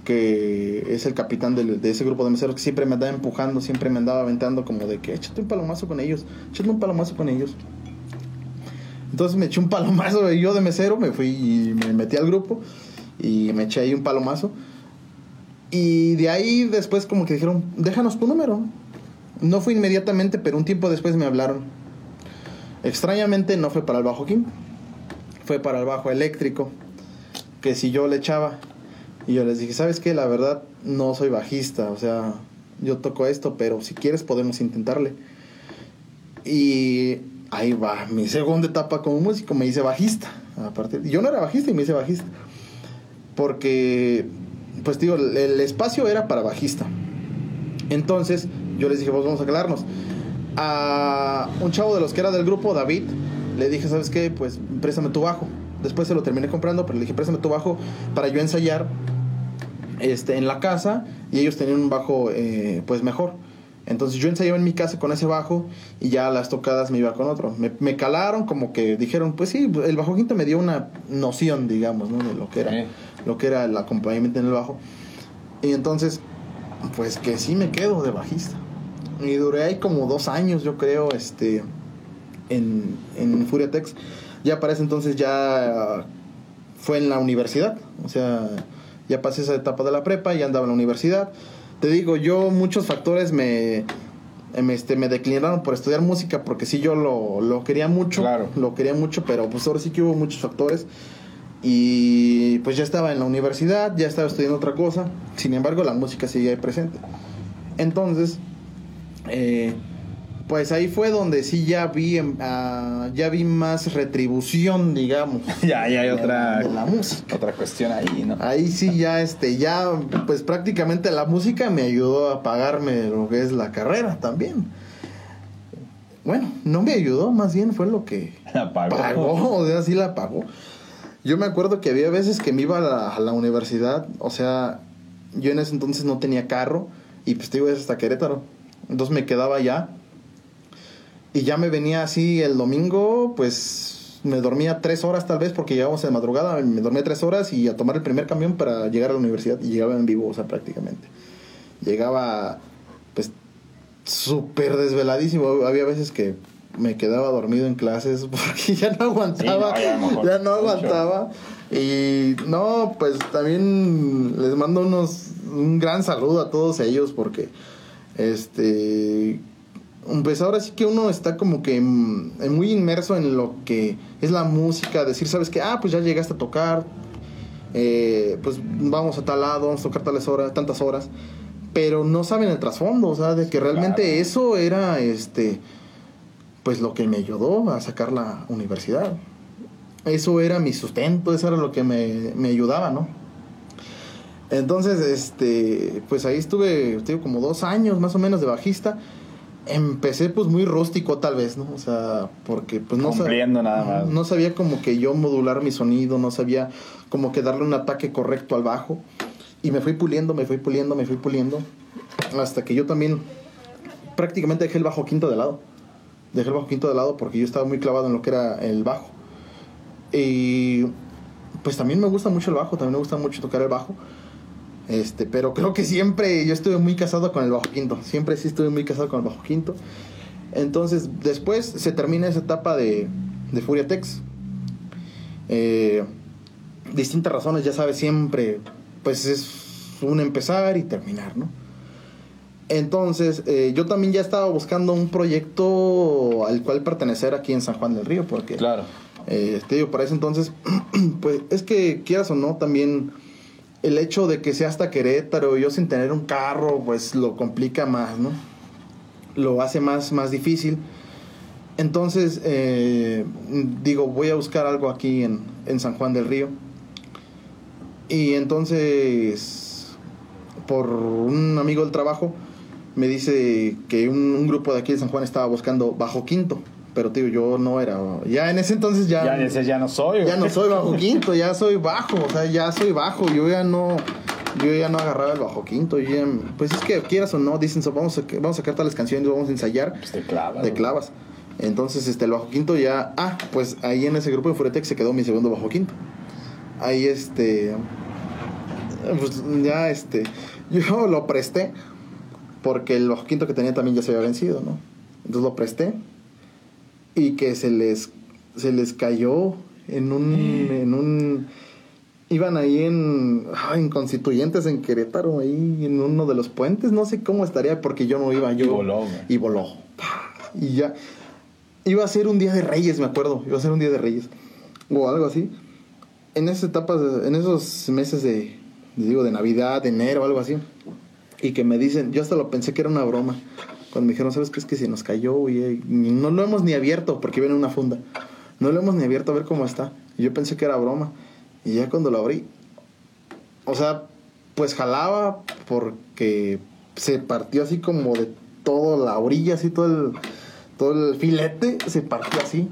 que es el capitán de, ese grupo de meseros que siempre me andaba empujando, siempre me andaba aventando como de que échate un palomazo con ellos, échate un palomazo con ellos. Entonces me eché un palomazo y yo de mesero me fui y me metí al grupo y me eché ahí un palomazo. Y de ahí después como que dijeron, déjanos tu número. No fue inmediatamente, pero un tiempo después me hablaron. Extrañamente no fue para el bajo quinto, fue para el bajo eléctrico, que si yo le echaba. Y yo les dije, ¿sabes qué? La verdad no soy bajista, o sea, yo toco esto, pero si quieres podemos intentarle. Y ahí va, mi segunda etapa como músico, me hice bajista. A partir, yo no era bajista y me hice bajista. Porque, pues digo, el, el espacio era para bajista. Entonces, yo les dije, pues vamos a calarnos. A un chavo de los que era del grupo, David, le dije, ¿sabes qué? Pues préstame tu bajo. Después se lo terminé comprando, pero le dije, préstame tu bajo para yo ensayar este, en la casa y ellos tenían un bajo eh, pues mejor. Entonces yo ensayaba en mi casa con ese bajo y ya las tocadas me iba con otro. Me, me calaron como que dijeron, pues sí, el bajo quinto me dio una noción, digamos, ¿no? De lo que era, Sí. lo que era el acompañamiento en el bajo. Y entonces, pues que sí me quedo de bajista. Y duré ahí como dos años, yo creo, este, en, en Furia Tex. Ya para ese entonces ya fue en la universidad. O sea, ya pasé esa etapa de la prepa, ya andaba en la universidad. Te digo, yo muchos factores me, me, este, me declinaron por estudiar música porque sí yo lo, lo quería mucho. Claro. Lo quería mucho, pero pues ahora sí que hubo muchos factores. Y pues ya estaba en la universidad, ya estaba estudiando otra cosa. Sin embargo, la música sigue ahí presente. Entonces, eh, pues ahí fue donde sí ya vi, ah, ya vi más retribución, digamos. Ya, ya hay otra, de la música. otra cuestión ahí, ¿no? Ahí sí ya este ya pues prácticamente la música me ayudó a pagarme lo que es la carrera también. Bueno, no me ayudó, más bien fue lo que La pagó. pagó, o sea, sí la pagó. Yo me acuerdo que había veces que me iba a la, a la universidad, o sea, yo en ese entonces no tenía carro y pues te iba hasta Querétaro. Entonces me quedaba allá y ya me venía así el domingo, pues me dormía tres horas tal vez porque llegábamos de madrugada, me dormía tres horas y a tomar el primer camión para llegar a la universidad y llegaba en vivo, o sea, prácticamente. Llegaba pues súper desveladísimo, había veces que me quedaba dormido en clases porque ya no aguantaba, Sí, no, ya ya no aguantaba. Y no, pues también les mando unos un gran saludo a todos ellos porque este pues ahora sí que uno está como que mm, muy inmerso en lo que es la música, decir, sabes que, ah, pues ya llegaste a tocar, eh, pues vamos a tal lado, vamos a tocar tales horas, tantas horas, pero no saben el trasfondo, o sea, de que realmente Claro. eso era, este, pues lo que me ayudó a sacar la universidad. Eso era mi sustento, eso era lo que me, me ayudaba, ¿no? Entonces, este, pues ahí estuve, digo, como dos años más o menos de bajista. Empecé pues muy rústico tal vez, ¿no? O sea, porque pues no Cumpliendo nada más. No sabía como que yo modular mi sonido, no sabía como que darle un ataque correcto al bajo. Y me fui puliendo, me fui puliendo, me fui puliendo. Hasta que yo también prácticamente dejé el bajo quinto de lado. Dejé el bajo quinto de lado porque yo estaba muy clavado en lo que era el bajo. Y pues también me gusta mucho el bajo, también me gusta mucho tocar el bajo. Este, pero creo que siempre yo estuve muy casado con el bajo quinto. Siempre sí estuve muy casado con el bajo quinto. Entonces, después se termina esa etapa de, de Furia Tex. Eh, distintas razones, ya sabes, siempre, pues es un empezar y terminar, ¿no? Entonces, eh, yo también ya estaba buscando un proyecto al cual pertenecer aquí en San Juan del Río, porque Claro. eh, te digo, para ese entonces, pues es que quieras o no, también el hecho de que sea hasta Querétaro, yo sin tener un carro, pues lo complica más, ¿no? Lo hace más, más difícil. Entonces, eh, digo, voy a buscar algo aquí en, en San Juan del Río. Y entonces, por un amigo del trabajo, me dice que un, un grupo de aquí de San Juan estaba buscando bajo quinto. Pero, tío, yo no era. Ya en ese entonces ya. Ya dices, ya no soy. Ya no soy bajo quinto, ya soy bajo, o sea, ya soy bajo, yo ya no, yo ya no agarraba el bajo quinto. ya- pues es que quieras o no, dicen, so, vamos, a, vamos a sacar tales canciones, vamos a ensayar. Pues te clavas. Te güey. clavas. Entonces, este, el bajo quinto ya. Ah, pues ahí en ese grupo de Furetex se quedó mi segundo bajo quinto. Ahí, este. Pues ya, este. Yo lo presté. Porque el bajo quinto que tenía también ya se había vencido, ¿no? Entonces lo presté. Y que se les. Se les cayó en un. En un. Iban ahí en, en Constituyentes, en Querétaro, ahí en uno de los puentes. No sé cómo estaría porque yo no iba. Yo, Y voló, y voló. Y ya. Iba a ser un día de Reyes, me acuerdo. Iba a ser un día de Reyes. O algo así. En esas etapas, en esos meses de, digo, de Navidad, de enero, algo así. Y que me dicen, yo hasta lo pensé que era una broma. Cuando me dijeron, ¿sabes qué? Es que se nos cayó y, y no lo hemos ni abierto porque viene en una funda. No lo hemos ni abierto a ver cómo está. Y yo pensé que era broma. Y ya cuando lo abrí, o sea, pues jalaba porque se partió así como de toda la orilla, así todo el, todo el filete se partió así.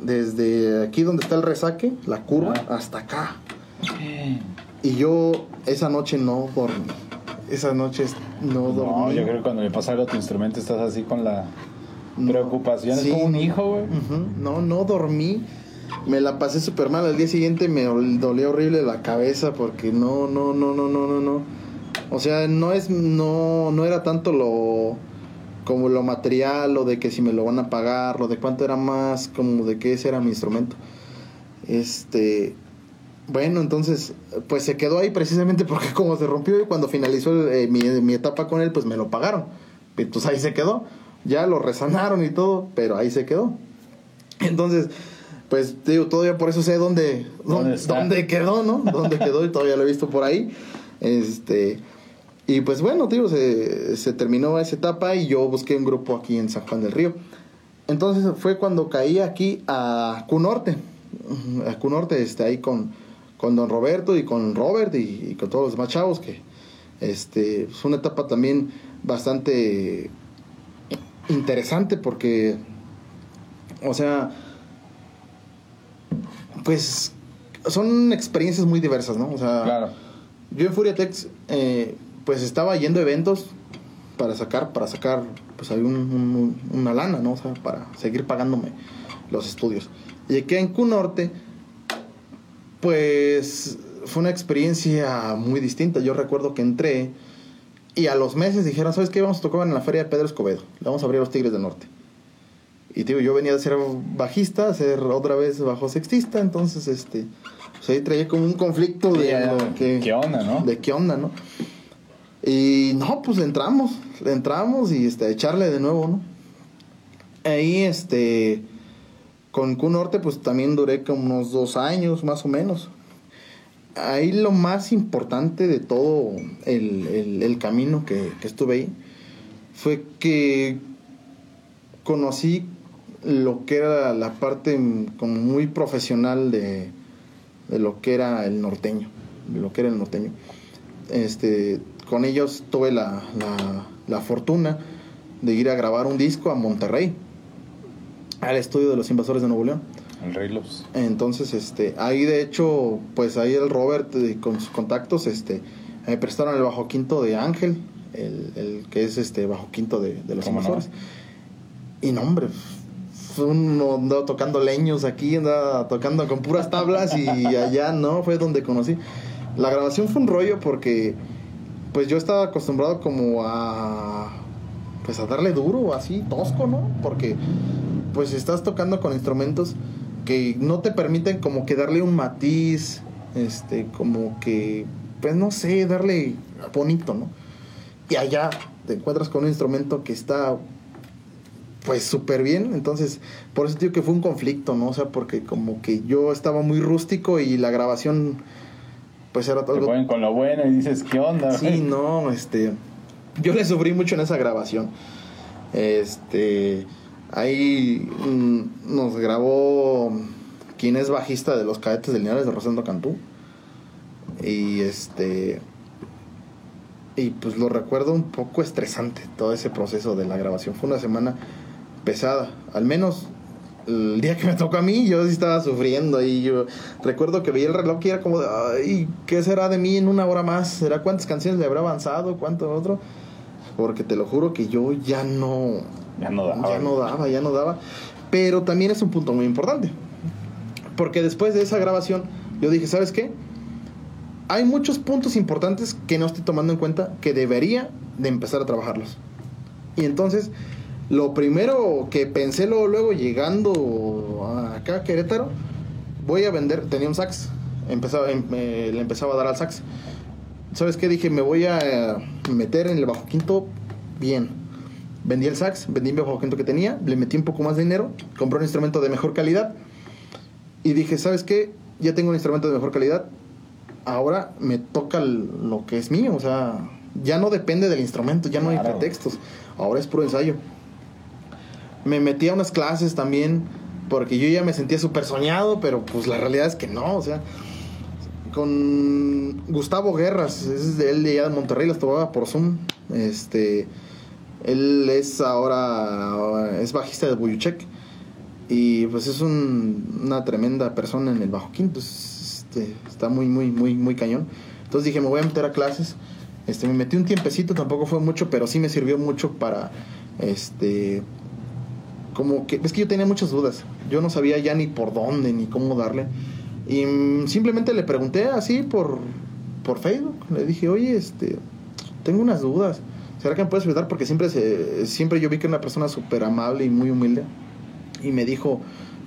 Desde aquí donde está el resaque, la curva, hasta acá. Y yo esa noche no dormí. Esa noche no dormí. No, yo creo que cuando le pasa algo a tu instrumento estás así con la No. preocupación. Sí. Es como un hijo, güey. No, no dormí. Me la pasé súper mal. Al día siguiente me dol- dolía horrible la cabeza porque no, no, no, no, no, no, no. O sea, no es, no, no era tanto lo, como lo material, lo de que si me lo van a pagar, lo de cuánto era más, como de que ese era mi instrumento. Este, bueno, entonces, pues se quedó ahí precisamente porque como se rompió y cuando finalizó el- eh, mi, mi etapa con él, pues me lo pagaron. Entonces ahí se quedó. Ya lo resanaron y todo, pero ahí se quedó. Entonces, pues digo, todavía por eso sé dónde, ¿Dónde dónde, quedó, ¿no? Dónde quedó y todavía lo he visto por ahí. Este, y pues bueno, digo, se, se terminó esa etapa y yo busqué un grupo aquí en San Juan del Río. Entonces fue cuando caí aquí a Cunorte, a Cunorte, este, ahí con, con Don Roberto y con Robert y, y con todos los demás chavos que, este, fue una etapa también bastante interesante porque, o sea, pues son experiencias muy diversas, ¿no? O sea, Claro. yo en Furiatex, eh, pues estaba yendo a eventos para sacar, para sacar, pues hay un- un- una lana, ¿no? O sea, para seguir pagándome los estudios. Y aquí en Q-Norte, pues fue una experiencia muy distinta. Yo recuerdo que entré y a los meses dijeron, ¿sabes qué? Vamos a tocar en la feria de Pedro Escobedo. Le vamos a abrir a los Tigres del Norte. Y digo, yo venía de ser bajista, a ser otra vez bajo sextista, entonces este, pues ahí traía como un conflicto de Ya, lo que, ¿Qué onda, no? de qué onda, ¿no? Y no, pues le entramos, le entramos y este, echarle de nuevo, ¿no? Ahí, este, con Q Norte, pues también duré como unos dos años, más o menos. Ahí lo más importante de todo el, el- camino que, que estuve ahí fue que conocí lo que era la parte como muy profesional de, de lo que era el norteño, lo que era el norteño. Este, con ellos tuve la, la, la fortuna de ir a grabar un disco a Monterrey, al estudio de los invasores de Nuevo León. El Rey Los. Entonces, este, ahí de hecho, pues ahí el Robert eh, con sus contactos, este, me prestaron el bajo quinto de Ángel, el, el que es este bajo quinto de, de los invasores. Y no, hombre, uno andaba tocando leños aquí, andaba tocando con puras tablas y allá no, fue donde conocí. La grabación fue un rollo porque pues yo estaba acostumbrado como a pues a darle duro, así tosco, ¿no? Porque pues estás tocando con instrumentos que no te permiten como que darle un matiz, este, como que pues no sé, darle bonito, ¿no? Y allá te encuentras con un instrumento que está pues súper bien, entonces por eso digo que fue un conflicto, ¿no? O sea, porque como que yo estaba muy rústico y la grabación pues era Te algo ponen con lo bueno y dices, ¿qué onda? Sí, güey?" no, este. Yo le sufrí mucho en esa grabación. Este. Ahí mm, nos grabó quien es bajista de los cadetes de Linares de Rosendo Cantú. Y este. Y pues lo recuerdo un poco estresante todo ese proceso de la grabación. Fue una semana pesada. Al menos el día que me tocó a mí, yo sí estaba sufriendo y yo recuerdo que veía el reloj y era como de, ¿qué será de mí en una hora más? ¿Será cuántas canciones le habrá avanzado? ¿Cuánto otro? Porque te lo juro que yo ya no, Ya no daba. ya no daba, ya no daba. Pero también es un punto muy importante. Porque después de esa grabación, yo dije, ¿sabes qué? Hay muchos puntos importantes que no estoy tomando en cuenta que debería de empezar a trabajarlos. Y entonces, lo primero que pensé luego, luego llegando acá a Querétaro, voy a vender, tenía un sax, em- eh, le empezaba a dar al sax. ¿Sabes qué? Dije, me voy a meter en el bajo quinto bien. Vendí el sax, vendí mi bajo que tenía, le metí un poco más de dinero, compré un instrumento de mejor calidad y dije, ¿sabes qué? Ya tengo un instrumento de mejor calidad, ahora me toca lo que es mío, o sea, ya no depende del instrumento, ya no hay Claro. pretextos, ahora es puro ensayo. Me metí a unas clases también, porque yo ya me sentía súper soñado, pero pues la realidad es que no, o sea, con Gustavo Guerras, es de él de allá de Monterrey, las tomaba por Zoom, este, él es ahora, es bajista de Buyuchek, y pues es un- una tremenda persona en el bajo quinto. es- este, está muy, muy, muy, muy cañón. Entonces dije, me voy a meter a clases. Este, me metí un tiempecito, tampoco fue mucho, pero sí me sirvió mucho para, este, como que, es que yo tenía muchas dudas. Yo no sabía ya ni por dónde, ni cómo darle. Y mm, simplemente le pregunté así por, por Facebook. Le dije, oye, este, tengo unas dudas. ¿Será que me puedes ayudar? Porque siempre, siempre yo vi que era una persona súper amable y muy humilde. Y me dijo,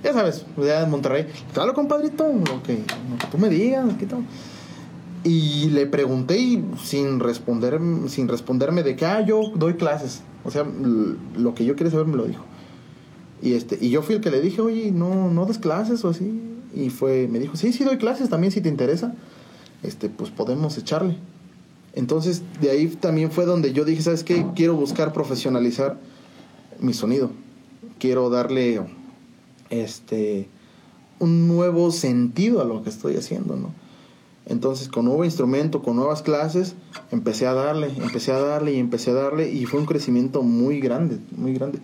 ya sabes, ya Monterrey, claro, compadrito, lo que, lo que tú me digas, ¿qué? Y le pregunté y sin responder, sin responderme de que, ah, yo doy clases. O sea, lo que yo quería saber me lo dijo. Y este, y yo fui el que le dije, oye, no, no das clases o así. Y fue, me dijo, sí, sí doy clases también si te interesa. Este, pues podemos echarle. Entonces, de ahí también fue donde yo dije, ¿sabes qué? Quiero buscar profesionalizar mi sonido. Quiero darle este un nuevo sentido a lo que estoy haciendo, ¿no? Entonces, con nuevo instrumento, con nuevas clases, empecé a darle, empecé a darle y empecé a darle y fue un crecimiento muy grande, muy grande.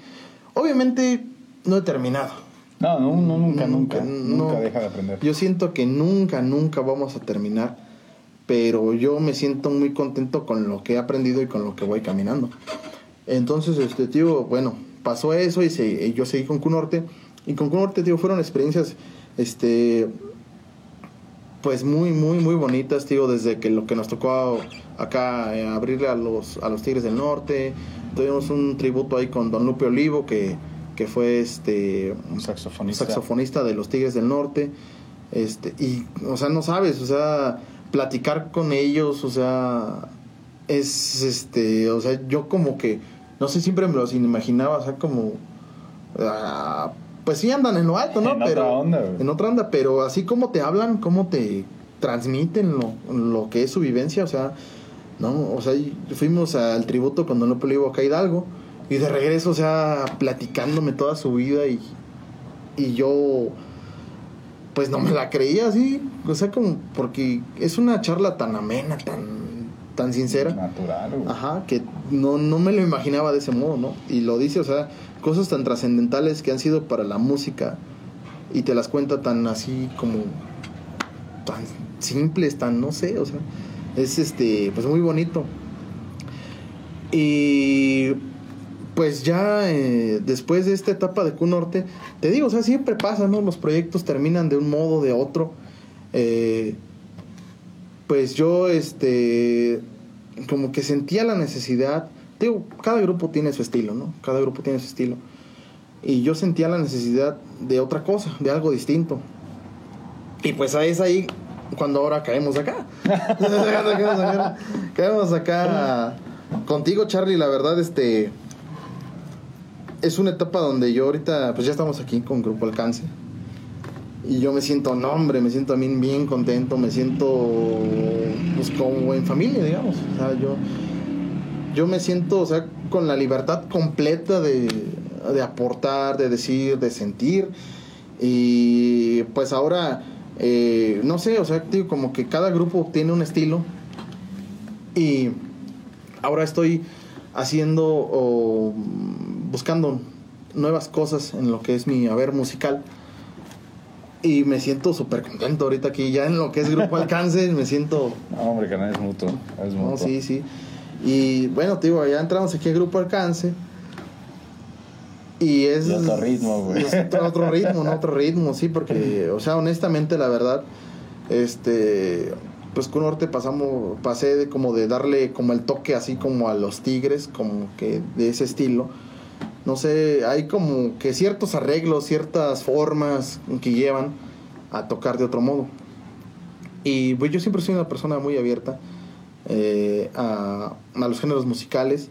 Obviamente no he terminado. No, no, no, nunca, nunca, Nunca, nunca, deja de aprender. Yo siento que nunca, nunca vamos a terminar, pero yo me siento muy contento con lo que he aprendido y con lo que voy caminando. Entonces, este tío, bueno, pasó eso y, se- y yo seguí con Cunorte. Y con Cunorte, tío, fueron experiencias, este, pues muy, muy, muy bonitas, tío, desde que lo que nos tocó acá eh, abrirle a los, a los Tigres del Norte. Tuvimos un tributo ahí con Don Lupe Olivo, que, que fue este Un saxofonista. saxofonista de los Tigres del Norte. Este, y, o sea, no sabes, o sea, platicar con ellos, o sea, es este, o sea, yo como que, no sé, siempre me los imaginaba, o sea, como, ah, pues sí andan en lo alto, ¿no? En otra onda, güey. En otra onda, pero así como te hablan, como te transmiten lo, lo que es su vivencia, o sea, no, o sea, fuimos al tributo cuando no Olivo acá Hidalgo, y de regreso, o sea, platicándome toda su vida y, y yo pues no me la creía así, o sea, como porque es una charla tan amena, tan tan sincera. Natural, güey. Ajá, que no, no me lo imaginaba de ese modo, ¿no? Y lo dice, o sea, cosas tan trascendentales que han sido para la música y te las cuenta tan así como tan simples, tan no sé, o sea, es este, pues muy bonito. Y pues ya eh, después de esta etapa de Q Norte, te digo, o sea, siempre pasa, ¿no? Los proyectos terminan de un modo, de otro. Eh, pues yo, este, como que sentía la necesidad, digo, cada grupo tiene su estilo, ¿no? Cada grupo tiene su estilo. Y yo sentía la necesidad de otra cosa, de algo distinto. Y pues es ahí cuando ahora caemos acá, caemos acá contigo, Charlie, la verdad, este es una etapa donde yo ahorita, pues ya estamos aquí con Grupo Alcance. Y yo me siento, no hombre, me siento también bien contento, me siento pues como en familia, digamos. O sea, yo, yo me siento, o sea, con la libertad completa de, de aportar, de decir, de sentir. Y pues ahora, eh, no sé, o sea, digo, como que cada grupo tiene un estilo. Y ahora estoy haciendo buscando nuevas cosas en lo que es mi haber musical. Y me siento súper contento ahorita aquí, ya en lo que es Grupo Alcance, me siento... No, hombre, canal es mutuo. Es No, mutuo. sí, sí. Y bueno, te digo, ya entramos aquí al Grupo Alcance. Y es... Y otro ritmo, güey. es otro, otro ritmo, ¿no? Otro ritmo, sí, porque, o sea, honestamente, la verdad, este... Pues con Norte pasamos, pasé de como de darle como el toque así como a los Tigres, como que de ese estilo. No sé, hay como que ciertos arreglos, ciertas formas que llevan a tocar de otro modo. Y pues yo siempre soy una persona muy abierta eh, a, a los géneros musicales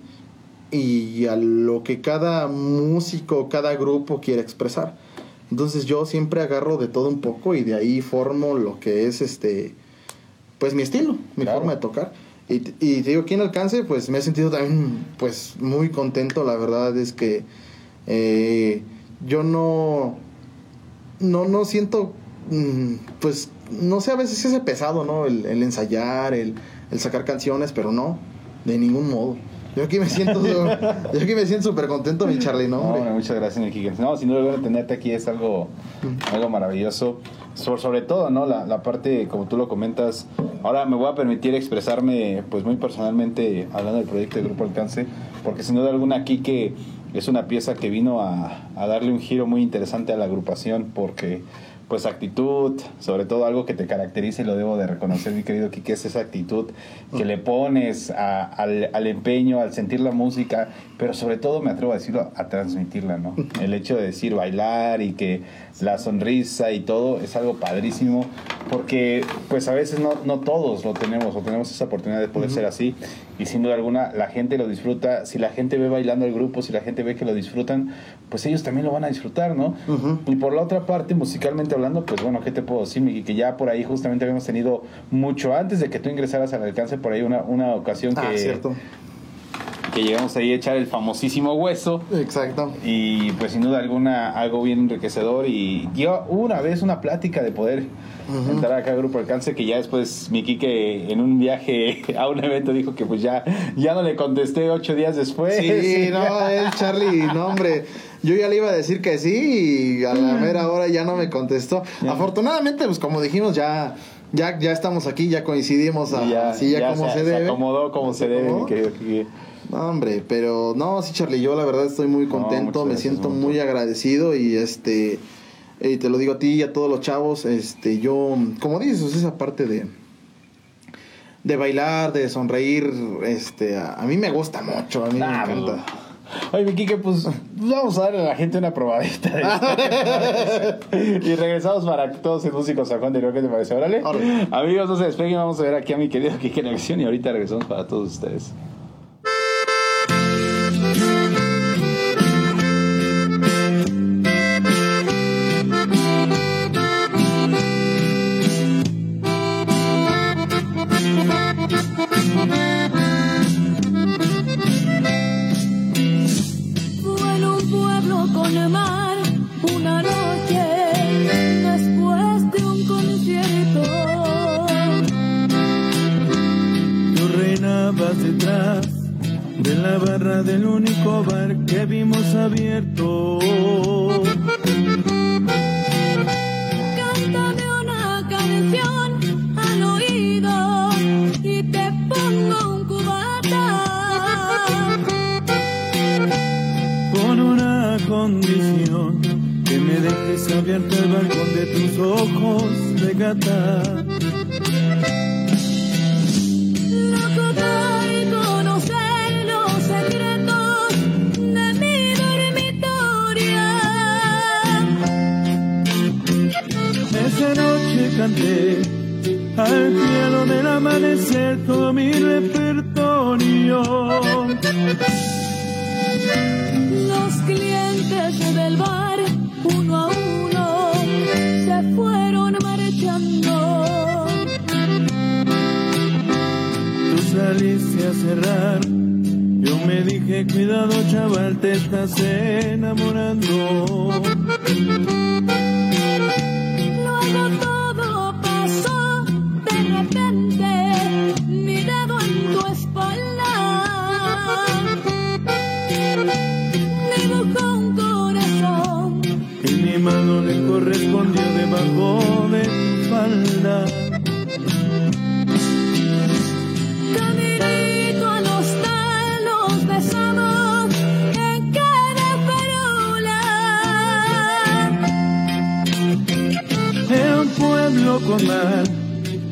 y a lo que cada músico, cada grupo quiere expresar. Entonces yo siempre agarro de todo un poco y de ahí formo lo que es este pues mi estilo, mi Claro. forma de tocar. Y, y te digo, aquí Alcance, pues me he sentido también pues muy contento. La verdad es que eh, yo no, no, no siento, mm, pues, no sé, a veces se hace pesado, ¿no? El, el ensayar, el, el sacar canciones, pero no, de ningún modo. Yo aquí me siento, yo aquí me siento súper contento, mi Charlie, ¿no? Hombre? muchas gracias, mi Kike. No, sin duda tenerte aquí es algo, algo maravilloso. Sobre, sobre todo, ¿no? La, la parte, como tú lo comentas, ahora me voy a permitir expresarme, pues muy personalmente, hablando del proyecto de Grupo Alcance, porque sin duda alguna, Kike es una pieza que vino a, a darle un giro muy interesante a la agrupación, porque pues actitud, sobre todo algo que te caracteriza y lo debo de reconocer, mi querido Kike, es esa actitud que le pones a- al, al empeño, al sentir la música, pero sobre todo me atrevo a decirlo, a transmitirla, ¿no? El hecho de decir bailar y que la sonrisa y todo es algo padrísimo, porque pues a veces no, no todos lo tenemos o tenemos esa oportunidad de poder ser así y sin duda alguna la gente lo disfruta, si la gente ve bailando el grupo, si la gente ve que lo disfrutan, pues ellos también lo van a disfrutar, ¿no? Y por la otra parte, musicalmente hablando, pues bueno, ¿qué te puedo decir, Miki? Que ya por ahí justamente habíamos tenido mucho antes de que tú ingresaras al alcance, por ahí una, una ocasión Ah, que, cierto. Que llegamos ahí a echar el famosísimo hueso. Exacto. Y pues sin duda alguna algo bien enriquecedor y dio una vez una plática de poder Ujú. entrar acá al Grupo Alcance que ya después mi Quique en un viaje a un evento dijo que pues ya, ya no le contesté ocho días después. Sí, no, el Charlie, no, hombre. Yo ya le iba a decir que sí y a la mera hora ya no me contestó. Afortunadamente, pues como dijimos, ya, ya, ya estamos aquí, ya coincidimos a- así ya, como se, debe. acomodó como se, debe, mi querido Quique. No, hombre, pero no, sí, Charlie, yo la verdad estoy muy contento, me siento muy agradecido y este, y te lo digo a ti y a todos los chavos, este, yo, como dices, esa parte de, de bailar, de sonreír, este, a, a mí me gusta mucho, a mí Nah, me encanta. Oye, mi Quique, pues vamos a darle a la gente una probadita. de- y regresamos para todos en Músicos San Juan de. ¿Qué te parece? Órale. Amigos, no se despeguen. Vamos a ver aquí a mi querido Quique en acción y ahorita regresamos para todos ustedes.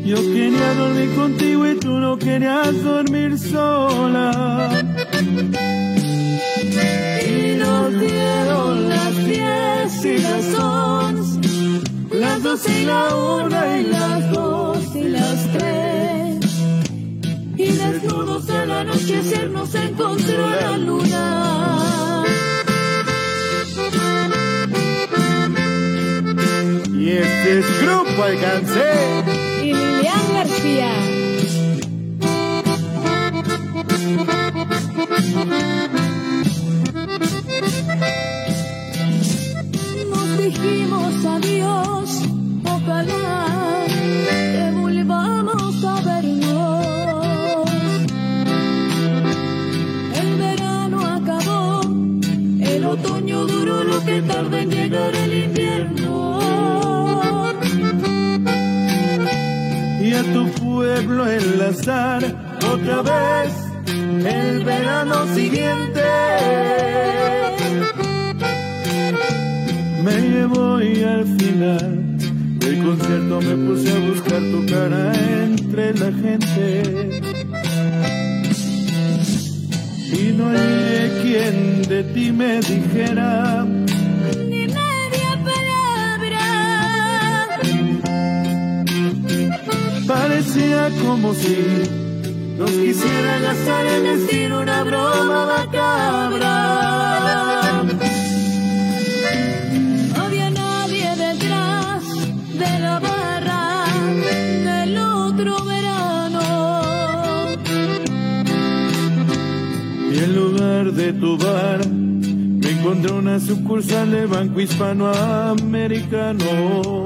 Yo quería dormir contigo y tú no querías dormir sola. Y nos dieron las diez y las once, las doce y la una y las dos y las tres. Y desnudos al anochecer nos encontró la luna. Y este es Grupo Alcancé. Y Lilian García. Nos dijimos adiós, ojalá que volvamos a vernos. El verano acabó, el otoño duró lo que tarda en llegar el invierno. Tu pueblo enlazar otra vez el verano siguiente. Me llevo y al final del concierto me puse a buscar tu cara entre la gente. Y no hay quien de ti me dijera Parecía como si nos quisiera gastar el destino una broma macabra. No había nadie detrás de la barra del otro verano. Y en lugar de tu bar, me encontré una sucursal de Banco Hispanoamericano.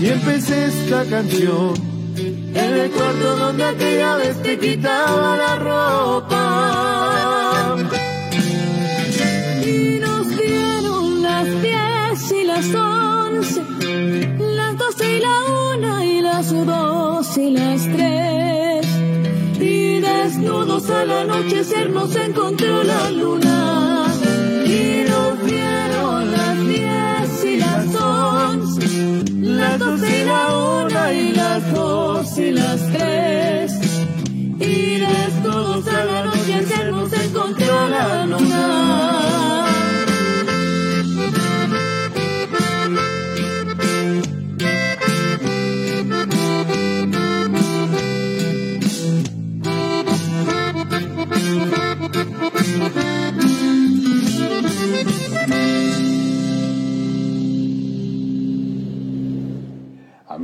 y empecé esta canción en el cuarto donde aquella vez te quitaba la ropa. Y nos dieron las diez y las once, las doce y la una y las dos y las tres. Y desnudos al anochecer nos encontró la luna. Las doce y la una y las dos y las tres. Y desnudos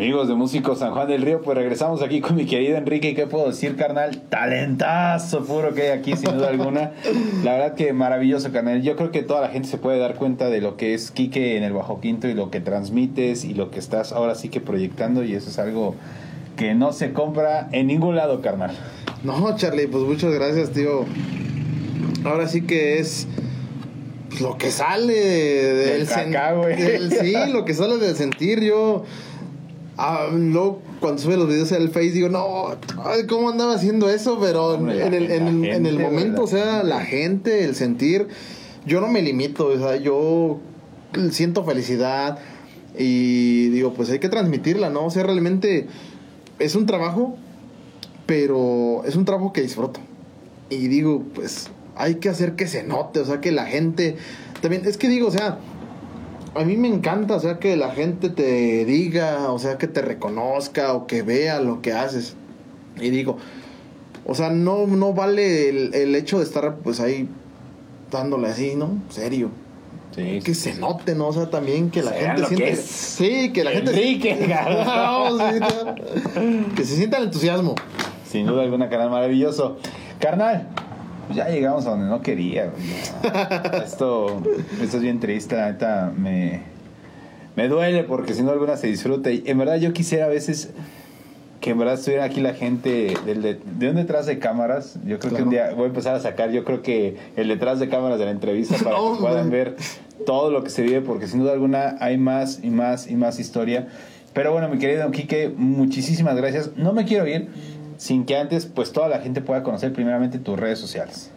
Amigos de Músicos San Juan del Río, pues regresamos aquí con mi querido Enrique. ¿Y qué puedo decir, carnal? Talentazo puro que hay aquí, sin duda alguna. La verdad que maravilloso, carnal. Yo creo que toda la gente se puede dar cuenta de lo que es Quique en el Bajo Quinto y lo que transmites y lo que estás ahora sí que proyectando. Y eso es algo que no se compra en ningún lado, carnal. No, Charlie, pues muchas gracias, tío. Ahora sí que es lo que sale del, sen- del- Sí, lo que sale del sentir. Yo, ah, luego cuando sube los videos el Face, digo, no, ay, ¿cómo andaba haciendo eso? Pero en, Hombre, la en el, en, el- gente, en el güey, momento, o sea, la gente, el sentir, yo no me limito, o sea, yo siento felicidad y digo, pues hay que transmitirla, ¿no? O sea, realmente es un trabajo pero es un trabajo que disfruto. Y digo, pues hay que hacer que se note, o sea, que la gente también, es que digo, o sea, a mí me encanta, o sea, que la gente te diga, o sea, que te reconozca o que vea lo que haces. Y digo, o sea, no, no vale el, el hecho de estar pues ahí dándole así, ¿no? Serio. Sí, Que se note, ¿no? O sea, también que la gente que siente. Sí, que la gente. Enrique, que se sienta el entusiasmo. Sin duda alguna, carnal, maravilloso. Carnal, pues ya llegamos a donde no quería. Esto, esto es bien triste, la neta, me, me duele porque si no alguna se disfruta. Y en verdad yo quisiera a veces que en verdad estuviera aquí la gente del de, de un detrás de cámaras. Yo creo que un día voy a empezar a sacar, yo creo que el detrás de cámaras de la entrevista para que puedan ver todo lo que se vive, porque sin duda alguna hay más y más y más historia. Pero bueno, mi querido Quique, muchísimas gracias. No me quiero ir sin que antes, pues toda la gente pueda conocer primeramente tus redes sociales.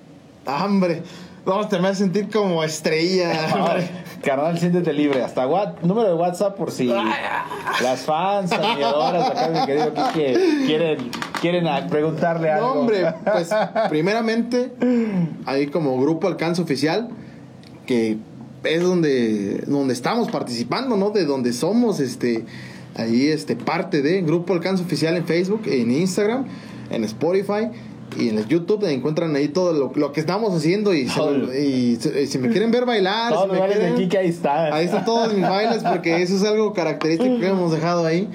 Hombre, vamos, te me hace sentir como estrella. Carnal, siéntete libre. Hasta what, número de WhatsApp por si las fans, admiradoras acá, mi querido Quique, quieren, quieren a- preguntarle No, algo. hombre, pues primeramente, ahí como grupo Alcance Oficial, que es donde, donde estamos participando, ¿no? De donde somos, este, ahí, este, parte de Grupo Alcance Oficial en Facebook, en Instagram, en Spotify y en el YouTube, encuentran ahí todo lo, lo que estamos haciendo y, se y si me quieren ver bailar, si me de ahí están. Ahí están todos mis bailes porque eso es algo característico que hemos dejado ahí.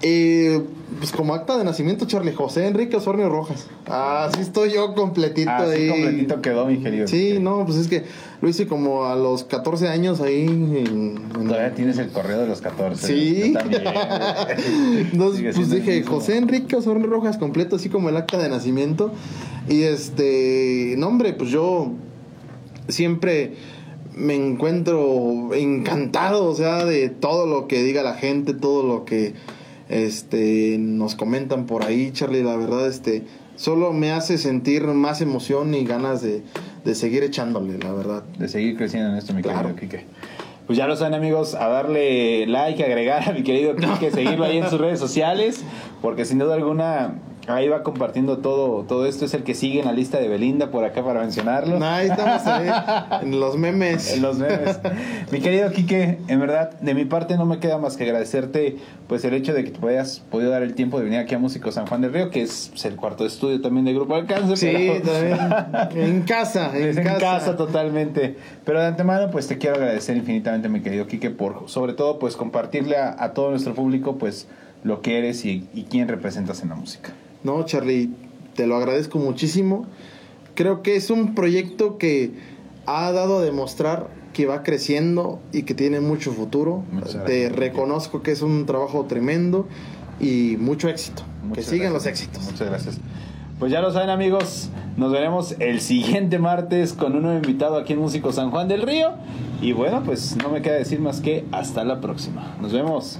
Eh, pues como acta de nacimiento, Charlie José Enrique Osornio Rojas. Así estoy yo completito Así ahí. completito quedó, mi querido. Sí, no, pues es que lo hice como a los 14 años ahí. en- en- Todavía tienes el correo de los 14. Sí. Yo también. Entonces, pues dije. José Enrique Osornio Rojas completo, así como el acta de nacimiento. Y este, no, hombre, pues yo siempre me encuentro encantado, o sea, de todo lo que diga la gente, todo lo que este nos comentan por ahí, Charlie, la verdad, este, solo me hace sentir más emoción y ganas de, de seguir echándole, la verdad. de seguir creciendo en esto, mi Claro. querido Quique. Pues ya lo saben amigos, a darle like, agregar a mi querido Quique, seguirlo ahí en sus redes sociales, porque sin duda alguna ahí va compartiendo todo, todo esto, es el que sigue en la lista de Belinda por acá para mencionarlo. Ahí estamos ahí, en los memes. En los memes. Mi querido Quique, en verdad, de mi parte no me queda más que agradecerte pues el hecho de que te hayas podido dar el tiempo de venir aquí a Músico San Juan del Río, que es el cuarto estudio también del Grupo Alcance. Sí, pero- también. En casa, en casa. casa. totalmente. Pero de antemano, pues te quiero agradecer infinitamente, mi querido Quique, por sobre todo, pues compartirle a, a todo nuestro público, pues lo que eres y, y quién representas en la música. No, Charlie, te lo agradezco muchísimo. Creo que es un proyecto que ha dado a demostrar que va creciendo y que tiene mucho futuro. Muchas te gracias. reconozco que es un trabajo tremendo y mucho éxito. Muchas que sigan los éxitos. Muchas gracias. Pues ya lo saben, amigos. Nos veremos el siguiente martes con un nuevo invitado aquí en Músico San Juan del Río. Y bueno, pues no me queda decir más que hasta la próxima. Nos vemos.